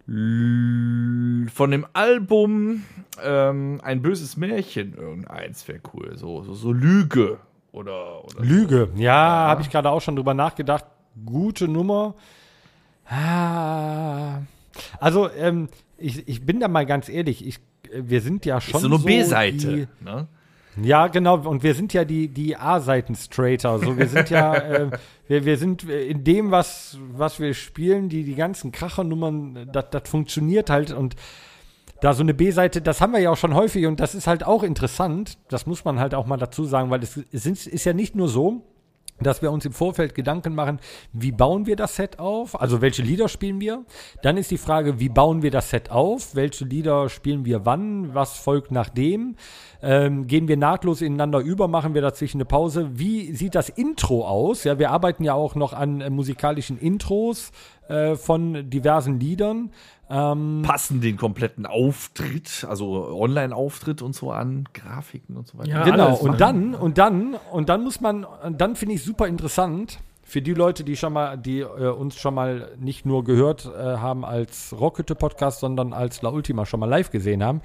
von dem Album ähm, Ein böses Märchen, irgendeins wäre cool. So, so, so Lüge. Oder, oder Lüge. Ja, habe ich gerade auch schon drüber nachgedacht. Gute Nummer. Ah. Also, ähm, ich, ich bin da mal ganz ehrlich. Ich, wir sind ja schon ist so eine die- B-Seite. Ne? Ja, genau. Und wir sind ja die, die A-Seiten-Straighter. So, wir sind ja, äh, wir, wir sind äh, in dem, was, was wir spielen, die, die ganzen Krachernummern, das das funktioniert halt. Und da so eine B-Seite, das haben wir ja auch schon häufig und das ist halt auch interessant. Das muss man halt auch mal dazu sagen, weil es, es ist, ist ja nicht nur so, dass wir uns im Vorfeld Gedanken machen, wie bauen wir das Set auf? Also welche Lieder spielen wir? Dann ist die Frage, wie bauen wir das Set auf? Welche Lieder spielen wir wann? Was folgt nachdem? Ähm, gehen wir nahtlos ineinander über? Machen wir dazwischen eine Pause? Wie sieht das Intro aus? Ja, wir arbeiten ja auch noch an äh, musikalischen Intros äh, von diversen Liedern. Ähm, Passen den kompletten Auftritt, also Online-Auftritt und so an, Grafiken und so weiter. Ja, genau, und dann, und dann, und dann muss man, dann finde ich super interessant, für die Leute, die schon mal, die äh, uns schon mal nicht nur gehört äh, haben als Rockete Podcast, sondern als La Ultima schon mal live gesehen haben.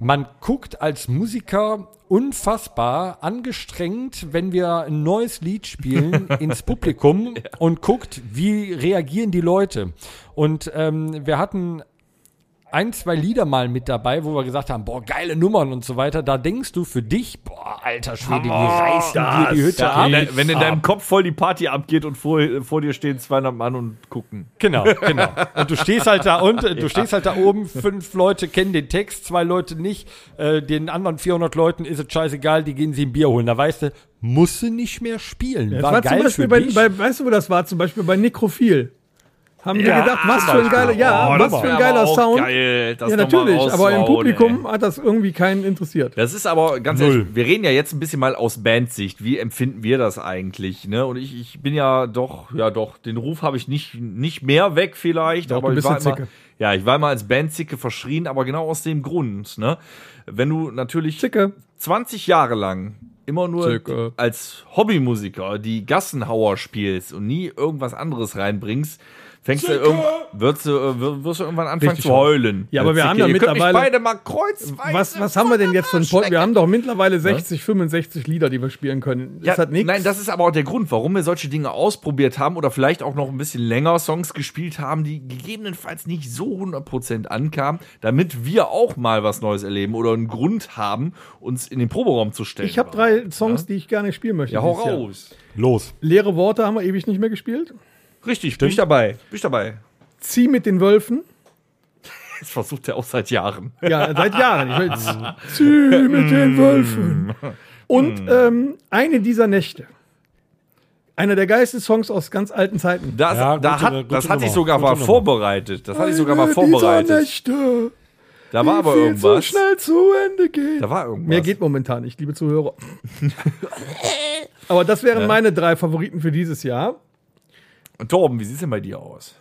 Man guckt als Musiker unfassbar angestrengt, wenn wir ein neues Lied spielen, ins Publikum und guckt, wie reagieren die Leute. Und ähm, wir hatten ein, zwei Lieder mal mit dabei, wo wir gesagt haben, boah, geile Nummern und so weiter. Da denkst du für dich, boah, alter Schwede, die reißen dir die Hütte Ja, ab. wenn, wenn in deinem Kopf voll die Party abgeht und vor, vor dir stehen 200 Mann und gucken. Genau, genau. Und du stehst halt da und du stehst halt da oben, fünf Leute kennen den Text, zwei Leute nicht, äh, den anderen 400 Leuten ist es scheißegal, die gehen sie ein Bier holen. Da weißt du, musst du nicht mehr spielen. Das war, war, zum geil Beispiel für bei, dich. bei, weißt du, wo das war? Zum Beispiel bei Nekrophil. Haben wir Ja, gedacht, was für ein geiler, ja, Oh, was für ein geiler Sound. Geil, das ja, mal natürlich, aber im Publikum ey. hat das irgendwie keinen interessiert. Das ist aber ganz Null. ehrlich, wir reden ja jetzt ein bisschen mal aus Bandsicht. Wie empfinden wir das eigentlich? Ne? Und ich, ich bin ja doch, ja doch, den Ruf habe ich nicht, nicht mehr weg vielleicht, Doch, aber du ich war eine immer, ja, ich war immer als Bandzicke verschrien, aber genau aus dem Grund. Ne? Wenn du natürlich Zicke. 20 Jahre lang immer nur Zicke. als Hobbymusiker die Gassenhauer spielst und nie irgendwas anderes reinbringst, fängst du irgend, wirst du, äh, wir- wirst du irgendwann anfangen Richtig zu heulen. Ja, aber wir Zicke, haben ja ihr mittlerweile- beide mal kreuzweise Was, was haben wir denn jetzt für ein Pod? Wir haben doch mittlerweile 60, 65 Lieder, die wir spielen können. Ja, das nichts? Nein, das ist aber auch der Grund, warum wir solche Dinge ausprobiert haben oder vielleicht auch noch ein bisschen länger Songs gespielt haben, die gegebenenfalls nicht so 100% ankamen, damit wir auch mal was Neues erleben oder einen Grund haben, uns in den Proberaum zu stellen. ich habe drei Songs, die ich gerne spielen möchte. Ja, hau dieses Jahr. raus. Los. Leere Worte haben wir ewig nicht mehr gespielt. Richtig, bin ich dabei. Bin ich dabei. Zieh mit den Wölfen. Das versucht er auch seit Jahren. Ja, seit Jahren. Ich will Zieh mit den Wölfen. Und ähm, eine dieser Nächte. Einer der geilsten Songs aus ganz alten Zeiten. Das, Ja, da gute- hat, gute das hatte ich sogar Gute mal Nummer. vorbereitet. Das hatte ich sogar mal Eine vorbereitet. Dieser Nächte, Da war aber irgendwas. zu schnell zu Ende geht. Da war irgendwas. Mehr geht momentan nicht, liebe Zuhörer. Aber das wären meine drei Favoriten für dieses Jahr. Und Torben, wie sieht's denn bei dir aus?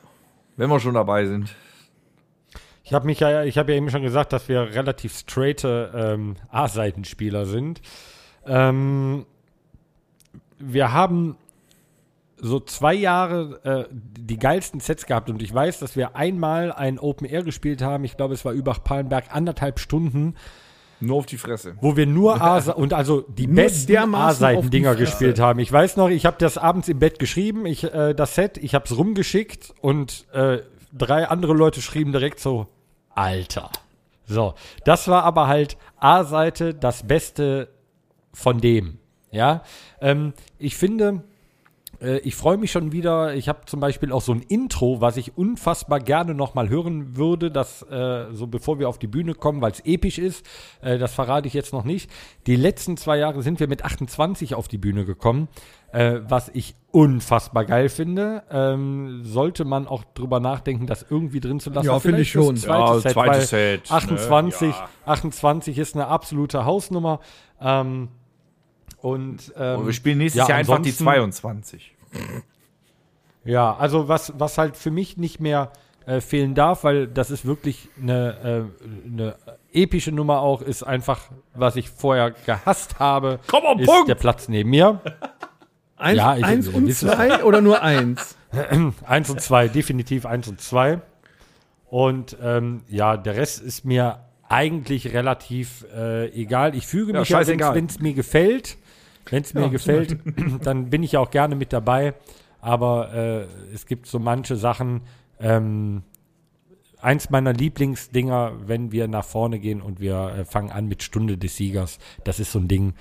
Wenn wir schon dabei sind. Ich habe ja, ich ja eben schon gesagt, dass wir relativ straighte ähm, A-Seitenspieler sind. Ähm, wir haben so zwei Jahre äh, die geilsten Sets gehabt und ich weiß, dass wir einmal ein Open Air gespielt haben. Ich glaube, es war Übach-Palenberg, anderthalb Stunden, Nur auf die Fresse. wo wir nur A und also die besten A-Seiten-Dinger gespielt haben. Ich weiß noch, ich habe das abends im Bett geschrieben, ich äh, das Set, ich habe es rumgeschickt und äh, drei andere Leute schrieben direkt so Alter. So, das war aber halt A-Seite das Beste von dem. Ja, ähm, ich finde, ich freue mich schon wieder. Ich habe zum Beispiel auch so ein Intro, was ich unfassbar gerne noch mal hören würde, das äh, so bevor wir auf die Bühne kommen, weil es episch ist. Äh, das verrate ich jetzt noch nicht. Die letzten zwei Jahre sind wir mit 28 auf die Bühne gekommen, äh, was ich unfassbar geil finde. Ähm, sollte man auch drüber nachdenken, das irgendwie drin zu lassen. Ja, finde ich schon. das Zweite Ja, Set, zweites Set, ne? 28, Ja. 28 ist eine absolute Hausnummer. Ähm, und ähm, Und wir spielen nächstes ja, Jahr einfach die ansonsten- 22. Ja, also was, was halt für mich nicht mehr äh, fehlen darf, weil das ist wirklich eine, äh, eine epische Nummer auch, ist einfach, was ich vorher gehasst habe, Komm auf ist Punkt! der Platz neben mir. Eins, Ja, ich- eins und zwei oder nur eins? Eins und zwei, definitiv eins und zwei. Und ähm, ja, der Rest ist mir eigentlich relativ äh, egal. Ich füge Ja, mich wenn es mir gefällt. Wenn es mir Ja, gefällt, dann bin ich ja auch gerne mit dabei. Aber äh, es gibt so manche Sachen. Ähm, eins meiner Lieblingsdinger, wenn wir nach vorne gehen und wir äh, fangen an mit Stunde des Siegers. Das ist so ein Ding.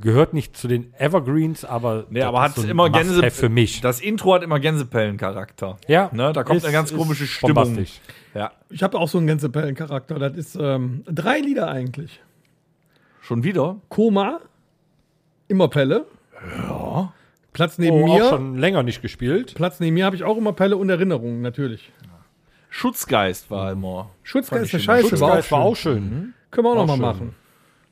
Gehört nicht zu den Evergreens, aber, Nee, aber hat so immer Gänse für mich. Das Intro hat immer Gänsepellen-Charakter. Ja, Ne, da kommt ist- eine ganz komische Stimmung. Ja. Ich habe auch so einen Gänsepellen-Charakter. Das ist ähm, drei Lieder eigentlich. Schon wieder? Koma, immer Pelle. Ja. Platz neben Oh, auch mir. schon länger nicht gespielt. Platz neben mir habe ich auch immer Pelle und Erinnerungen, natürlich. Schutzgeist war immer. Schutzgeist ist scheiße, war auch, Schutzgeist war auch schön. schön. Können wir auch, auch noch mal schön. machen.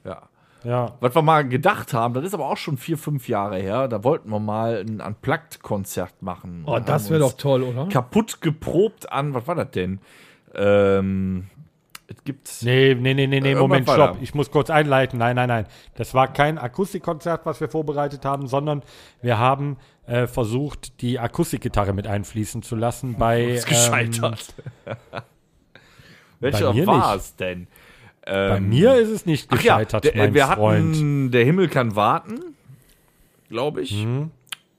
Ja. Ja. Was wir mal gedacht haben, das ist aber auch schon vier, fünf Jahre her, da wollten wir mal ein Unplugged-Konzert machen. Oh, das wäre doch toll, oder? Kaputt geprobt an, was war das denn? Ähm, es gibt. Nee, nee, nee, nee, nee, Irgendwann Moment, stopp. Ich muss kurz einleiten. Nein, nein, nein. Das war kein Akustikkonzert, was wir vorbereitet haben, sondern wir haben äh, versucht, die Akustikgitarre mit einfließen zu lassen bei. ist gescheitert. bei Welcher war es denn? Bei mir ist es nicht Ähm, Ach ja, gescheitert, der, mein wir Freund. hatten Der Himmel kann warten, glaube ich. Mhm.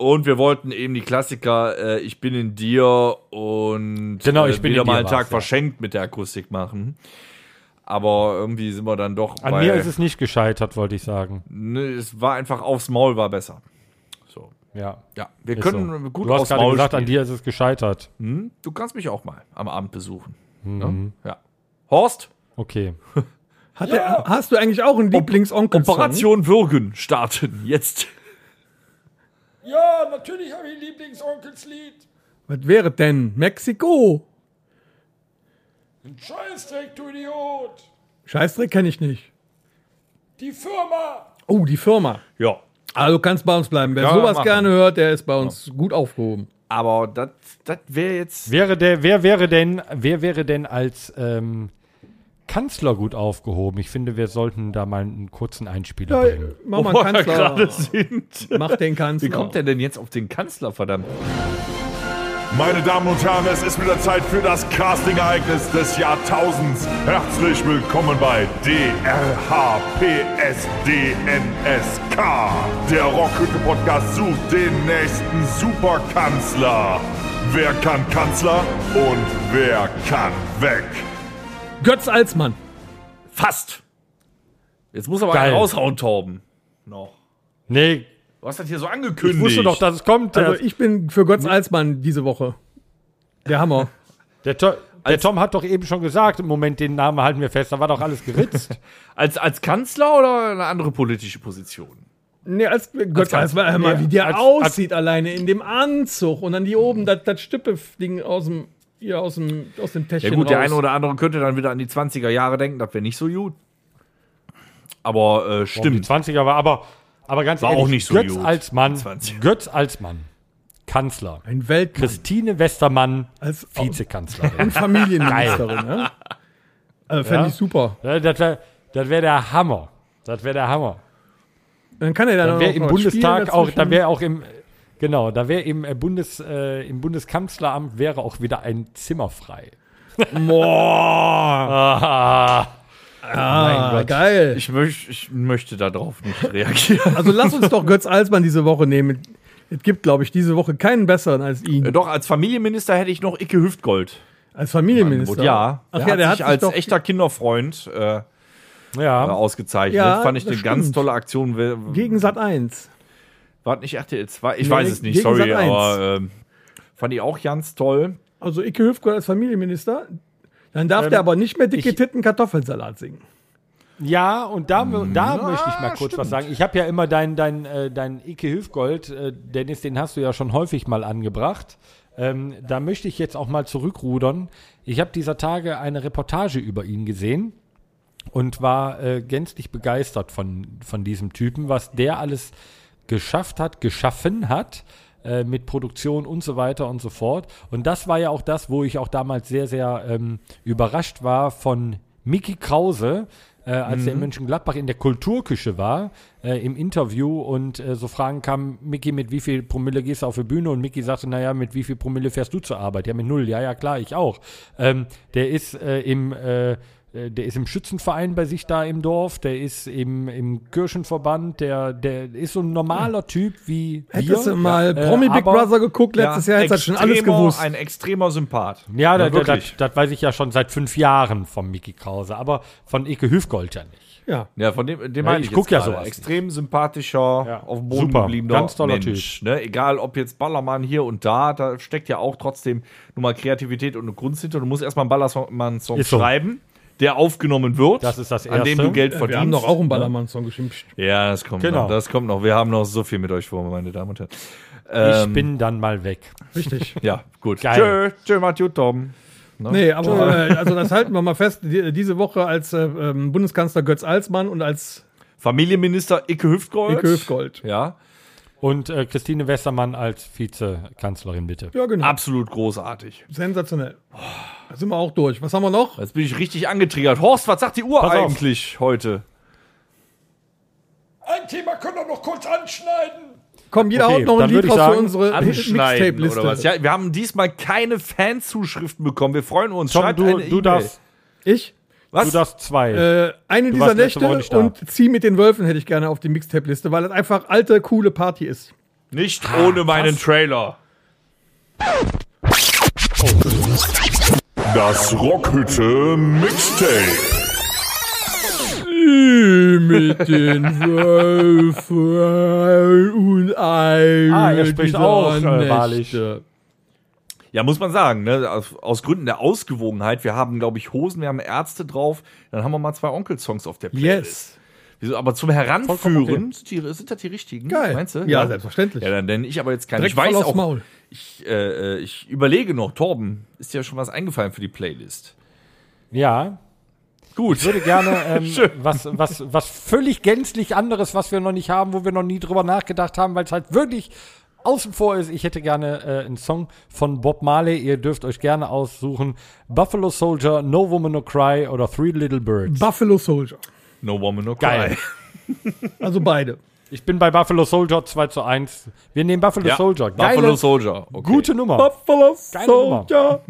Und wir wollten eben die Klassiker äh, Ich bin in dir und Genau, äh, Ich bin wieder in dir mal einen Tag war's, ja. verschenkt mit der Akustik machen. Aber irgendwie sind wir dann doch An bei, mir ist es nicht gescheitert, wollte ich sagen. ne, es war einfach aufs Maul war besser. So. Ja. Ja, wir ist können so. gut Du hast gerade Maul gesagt, an spielen. dir ist es gescheitert. Hm? Du kannst mich auch mal am Abend besuchen. Mhm. Ne? Ja. Horst, Okay. Hat der, hast du eigentlich auch einen Lieblingsonkel? Operation Würgen starten jetzt. Ja, natürlich habe ich ein Lieblingsonkelslied. Was wäre denn? Mexiko. Ein Scheißdreck, du Idiot. Scheißdreck kenne ich nicht. Die Firma. Oh, die Firma. Ja. Also du kannst bei uns bleiben. Wer Ja, sowas machen. gerne hört, der ist bei uns gut aufgehoben. Aber das wäre jetzt. Wäre der, wer wäre denn, wer wäre denn als ähm, Kanzler gut aufgehoben? Ich finde, wir sollten da mal einen kurzen Einspieler Ja, bringen. mach mal einen Kanzler. gerade sind. Mach den Kanzler. Wie kommt der denn jetzt auf den Kanzler, verdammt? Meine Damen und Herren, es ist wieder Zeit für das Casting-Ereignis des Jahrtausends. Herzlich willkommen bei DRHPSDNSK. Der Rockhütte-Podcast sucht den nächsten Superkanzler. Wer kann Kanzler und wer kann weg? Götz Alsmann. Fast. Jetzt muss aber Geil. einen raushauen, Torben. Noch. Nee, Du hast das hier so ich angekündigt. wusste doch, dass es kommt. Also ich bin für Götz Alsmann diese Woche. Der Hammer. der, To- der Tom hat doch eben schon gesagt, im Moment den Namen halten wir fest, da war doch alles geritzt. als, als Kanzler oder eine andere politische Position? Nee, als Götz Kanzler. Alsmann, hör mal, Nee, wie der als- aussieht alleine in dem Anzug und dann die oben, das, das Stippe-Ding aus dem, hier aus dem, aus dem Ja Täschchen gut, der raus. eine oder andere könnte dann wieder an die 20er Jahre denken, das wäre nicht so gut. Aber äh, Die stimmt. 20er war aber, aber ganz War ehrlich, auch nicht so Götz gut, als Mann, die 20er. Götz als Mann, Kanzler. Ein Weltmann. Christine Westermann, Als Vizekanzlerin. und Familienministerin, ne? Also, Fände Ja. ich super. Ja, das wäre das wär der Hammer. Das wäre der Hammer. Dann kann er dann, Dann auch wäre im Bundestag spielen auch, dazwischen. da wäre auch im, genau, da wäre im, äh, Bundes, äh, im Bundeskanzleramt wäre auch wieder ein Zimmer frei. Boah, Ah, ah, geil. Ich, möcht, ich möchte darauf nicht reagieren. Also lass uns doch Götz Alsmann diese Woche nehmen. Es gibt, glaube ich, diese Woche keinen besseren als ihn. Äh, Doch, als Familienminister hätte ich noch Icke Hüftgold. Als Familienminister. Ja, Ach der ja, hat der sich hat sich als doch echter Kinderfreund äh, ja. ausgezeichnet. Ja, Fand ich eine ganz stimmt. tolle Aktion. Gegen Sat 1. War nicht RTL 2? Ich Nee, weiß es nicht, gegen sorry, Sat. 1. aber ähm, fand ich auch ganz toll. Also Icke Hüftgold als Familienminister. Dann darf Ähm, der aber nicht mehr dicke ich- Titten Kartoffelsalat singen. Ja, und da, da möchte ich mal kurz was sagen. Ich habe ja immer dein, dein, äh, dein Ike Hilfgold, äh, Dennis, den hast du ja schon häufig mal angebracht. Ähm, da möchte ich jetzt auch mal zurückrudern. Ich habe dieser Tage eine Reportage über ihn gesehen und war äh, gänzlich begeistert von, von diesem Typen, was der alles geschafft hat, geschaffen hat äh, mit Produktion und so weiter und so fort. Und das war ja auch das, wo ich auch damals sehr, sehr ähm, überrascht war von Mickey Krause, äh, als er in Mönchengladbach in der Kulturküche war, äh, im Interview und äh, so Fragen kamen, Mickey, mit wie viel Promille gehst du auf die Bühne? Und Mickey sagte, naja, mit wie viel Promille fährst du zur Arbeit? Ja, mit null. Ja, ja, klar, ich auch. Ähm, der ist äh, im äh, der ist im Schützenverein bei sich da im Dorf, der ist im, im Kirchenverband, der, der ist so ein normaler Typ wie wir. Hättest du mal Äh, Promi Big aber- Brother geguckt letztes Jahr, hättest du schon alles gewusst. Ein extremer Sympath. Ja, da, da, das, wirklich. das weiß ich ja schon seit fünf Jahren von Mickey Krause, aber von Ike Hüfgold ja nicht. ja. Ja, von dem, dem Ja, meine ich ich guck jetzt ja sowas Extrem sympathischer, Ja. auf dem Boden Super, gebliebener ganz toller Mensch. Ne? Egal, ob jetzt Ballermann hier und da, da steckt ja auch trotzdem nur mal Kreativität und eine hinter. Du musst erstmal einen Ballermann-Song so. schreiben, der aufgenommen wird. Das ist das An dem Erste. du Geld Wir verdienst. haben doch auch einen Ballermann-Song geschimpft. Ja, das kommt Genau. noch. Das kommt noch. Wir haben noch so viel mit euch vor, meine Damen und Herren. Ich Ähm, bin dann mal weg. Richtig. Ja, gut. Geil. Tschö, tschö, Mathieu, Tom. Nee, aber äh, also das halten wir mal fest. Die, diese Woche als äh, ähm, Bundeskanzler Götz Alsmann und als Familienminister Icke Hüftgold. Icke Hüftgold. Ja, Und äh, Christine Westermann als Vizekanzlerin, bitte. Ja, genau. absolut großartig. Sensationell. Da sind wir auch durch. Was haben wir noch? Jetzt bin ich richtig angetriggert. Horst, was sagt die Uhr Pass auf. eigentlich heute? Ein Thema können wir noch kurz anschneiden. Komm, jeder Okay, haut noch ein Lied raus für unsere was? Mixtape-Liste. Ja, wir haben diesmal keine Fanzuschriften bekommen. Wir freuen uns. Tom, Schreibt du, eine du E-Mail. darfst. Ich? Was? Du darfst zwei. Äh, eine dieser warst letzte Nächte und Zieh mit den Wölfen hätte ich gerne auf die Mixtape-Liste, weil das einfach alte, coole Party ist. Nicht ohne meinen Trailer. Das Rockhütte Mixtape. mit den Wölfen und ein. Ah, er spricht auch, äh, wahrlich. Ja, muss man sagen, ne? aus, aus Gründen der Ausgewogenheit. Wir haben, glaube ich, Hosen, wir haben Ärzte drauf. Dann haben wir mal zwei Onkel-Songs auf der Playlist. Yes. Wieso, aber zum Heranführen, sind, die, sind das die richtigen? Geil. Meinst du? Ja, selbstverständlich. Ja, dann nenne ich aber jetzt keine. Direkt ich weiß voll aufs auch, Maul. Ich, äh, äh, ich überlege noch, Torben, ist dir schon was eingefallen für die Playlist? ja, Gut. ich würde gerne ähm, was, was, was völlig gänzlich anderes, was wir noch nicht haben, wo wir noch nie drüber nachgedacht haben, weil es halt wirklich außen vor ist. Ich hätte gerne äh, einen Song von Bob Marley. Ihr dürft euch gerne aussuchen. Buffalo Soldier, No Woman No Cry oder Three Little Birds. Buffalo Soldier. No Woman No Geil. Cry. Also beide. Ich bin bei Buffalo Soldier 2 zu 1. Wir nehmen Buffalo Ja, Soldier. Geile, Buffalo Soldier. Okay. Gute Nummer. Buffalo Geile Nummer. Soldier.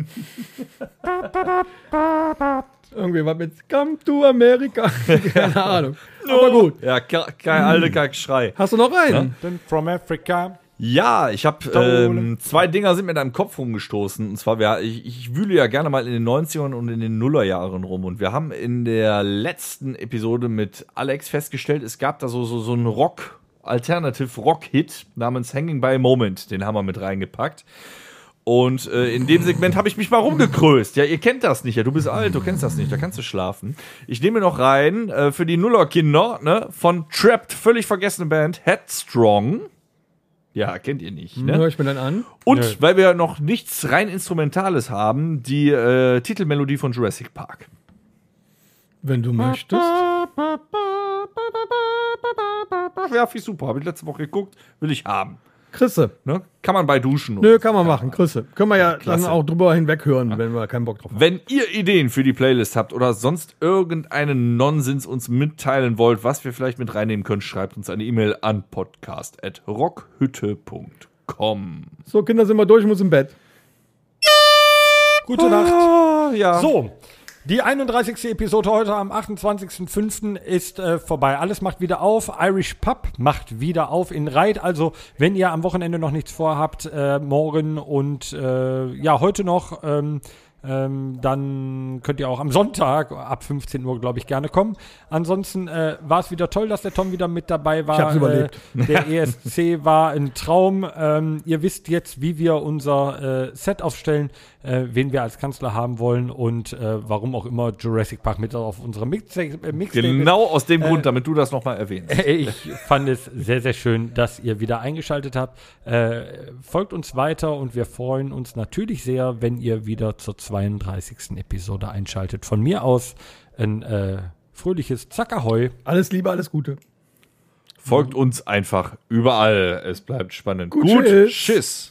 Irgendwie was mit Come to America. Keine Ahnung. Aber gut. Ja, ke- kein alte Kackschrei. Hast du noch einen? Then From Africa. Ja, ich habe ähm, zwei Dinger sind mir da im Kopf rumgestoßen. Und zwar, wir, ich, ich wühle ja gerne mal in den 90ern und in den Nullerjahren rum. Und wir haben in der letzten Episode mit Alex festgestellt, es gab da so, so, so einen Rock, Alternative Rock-Hit namens Hanging by a Moment. Den haben wir mit reingepackt. Und äh, in dem Segment habe ich mich mal rumgekröst. Ja, ihr kennt das nicht. Ja, du bist alt, du kennst das nicht. Da kannst du schlafen. Ich nehme noch rein äh, für die Nullerkinder ne, von Trapped, völlig vergessene Band, Headstrong. Ja, kennt ihr nicht. Ne? Hör ich mir dann an. Und Nö. weil wir noch nichts rein Instrumentales haben, die äh, Titelmelodie von Jurassic Park. Wenn du möchtest. Ja, viel super. Habe ich letzte Woche geguckt. Will ich haben. Chrisse. Ne? Kann man bei Duschen. Nö, kann man machen. Chrisse. Können wir ja Klasse. dann auch drüber hinweg hören, wenn wir keinen Bock drauf haben. Wenn ihr Ideen für die Playlist habt oder sonst irgendeinen Nonsens uns mitteilen wollt, was wir vielleicht mit reinnehmen können, schreibt uns eine E-Mail an podcast.rockhütte.com. So, Kinder, sind wir durch, ich muss im Bett. Gute Nacht. Ah, ja. So, die 31. Episode heute am 28.05. ist äh, vorbei. Alles macht wieder auf. Irish Pub macht wieder auf in Reit. Also, wenn ihr am Wochenende noch nichts vorhabt, äh, morgen und äh, ja, heute noch, ähm, ähm, dann könnt ihr auch am Sonntag ab 15 Uhr, glaube ich, gerne kommen. Ansonsten äh, war es wieder toll, dass der Tom wieder mit dabei war. Ich hab's überlebt. Äh, der ESC war ein Traum. Ähm, ihr wisst jetzt, wie wir unser äh, Set aufstellen, äh, wen wir als Kanzler haben wollen und äh, warum auch immer Jurassic Park mit auf unserem Mixtape äh, Mixtape. Genau aus dem Grund, damit du das nochmal erwähnst. Ich fand es sehr, sehr schön, dass ihr wieder eingeschaltet habt. Äh, folgt uns weiter und wir freuen uns natürlich sehr, wenn ihr wieder zur 32. Episode einschaltet. Von mir aus ein äh, fröhliches Zackerheu. Alles Liebe, alles Gute. Folgt uns einfach überall. Es bleibt spannend. Gut, tschüss. Tschüss.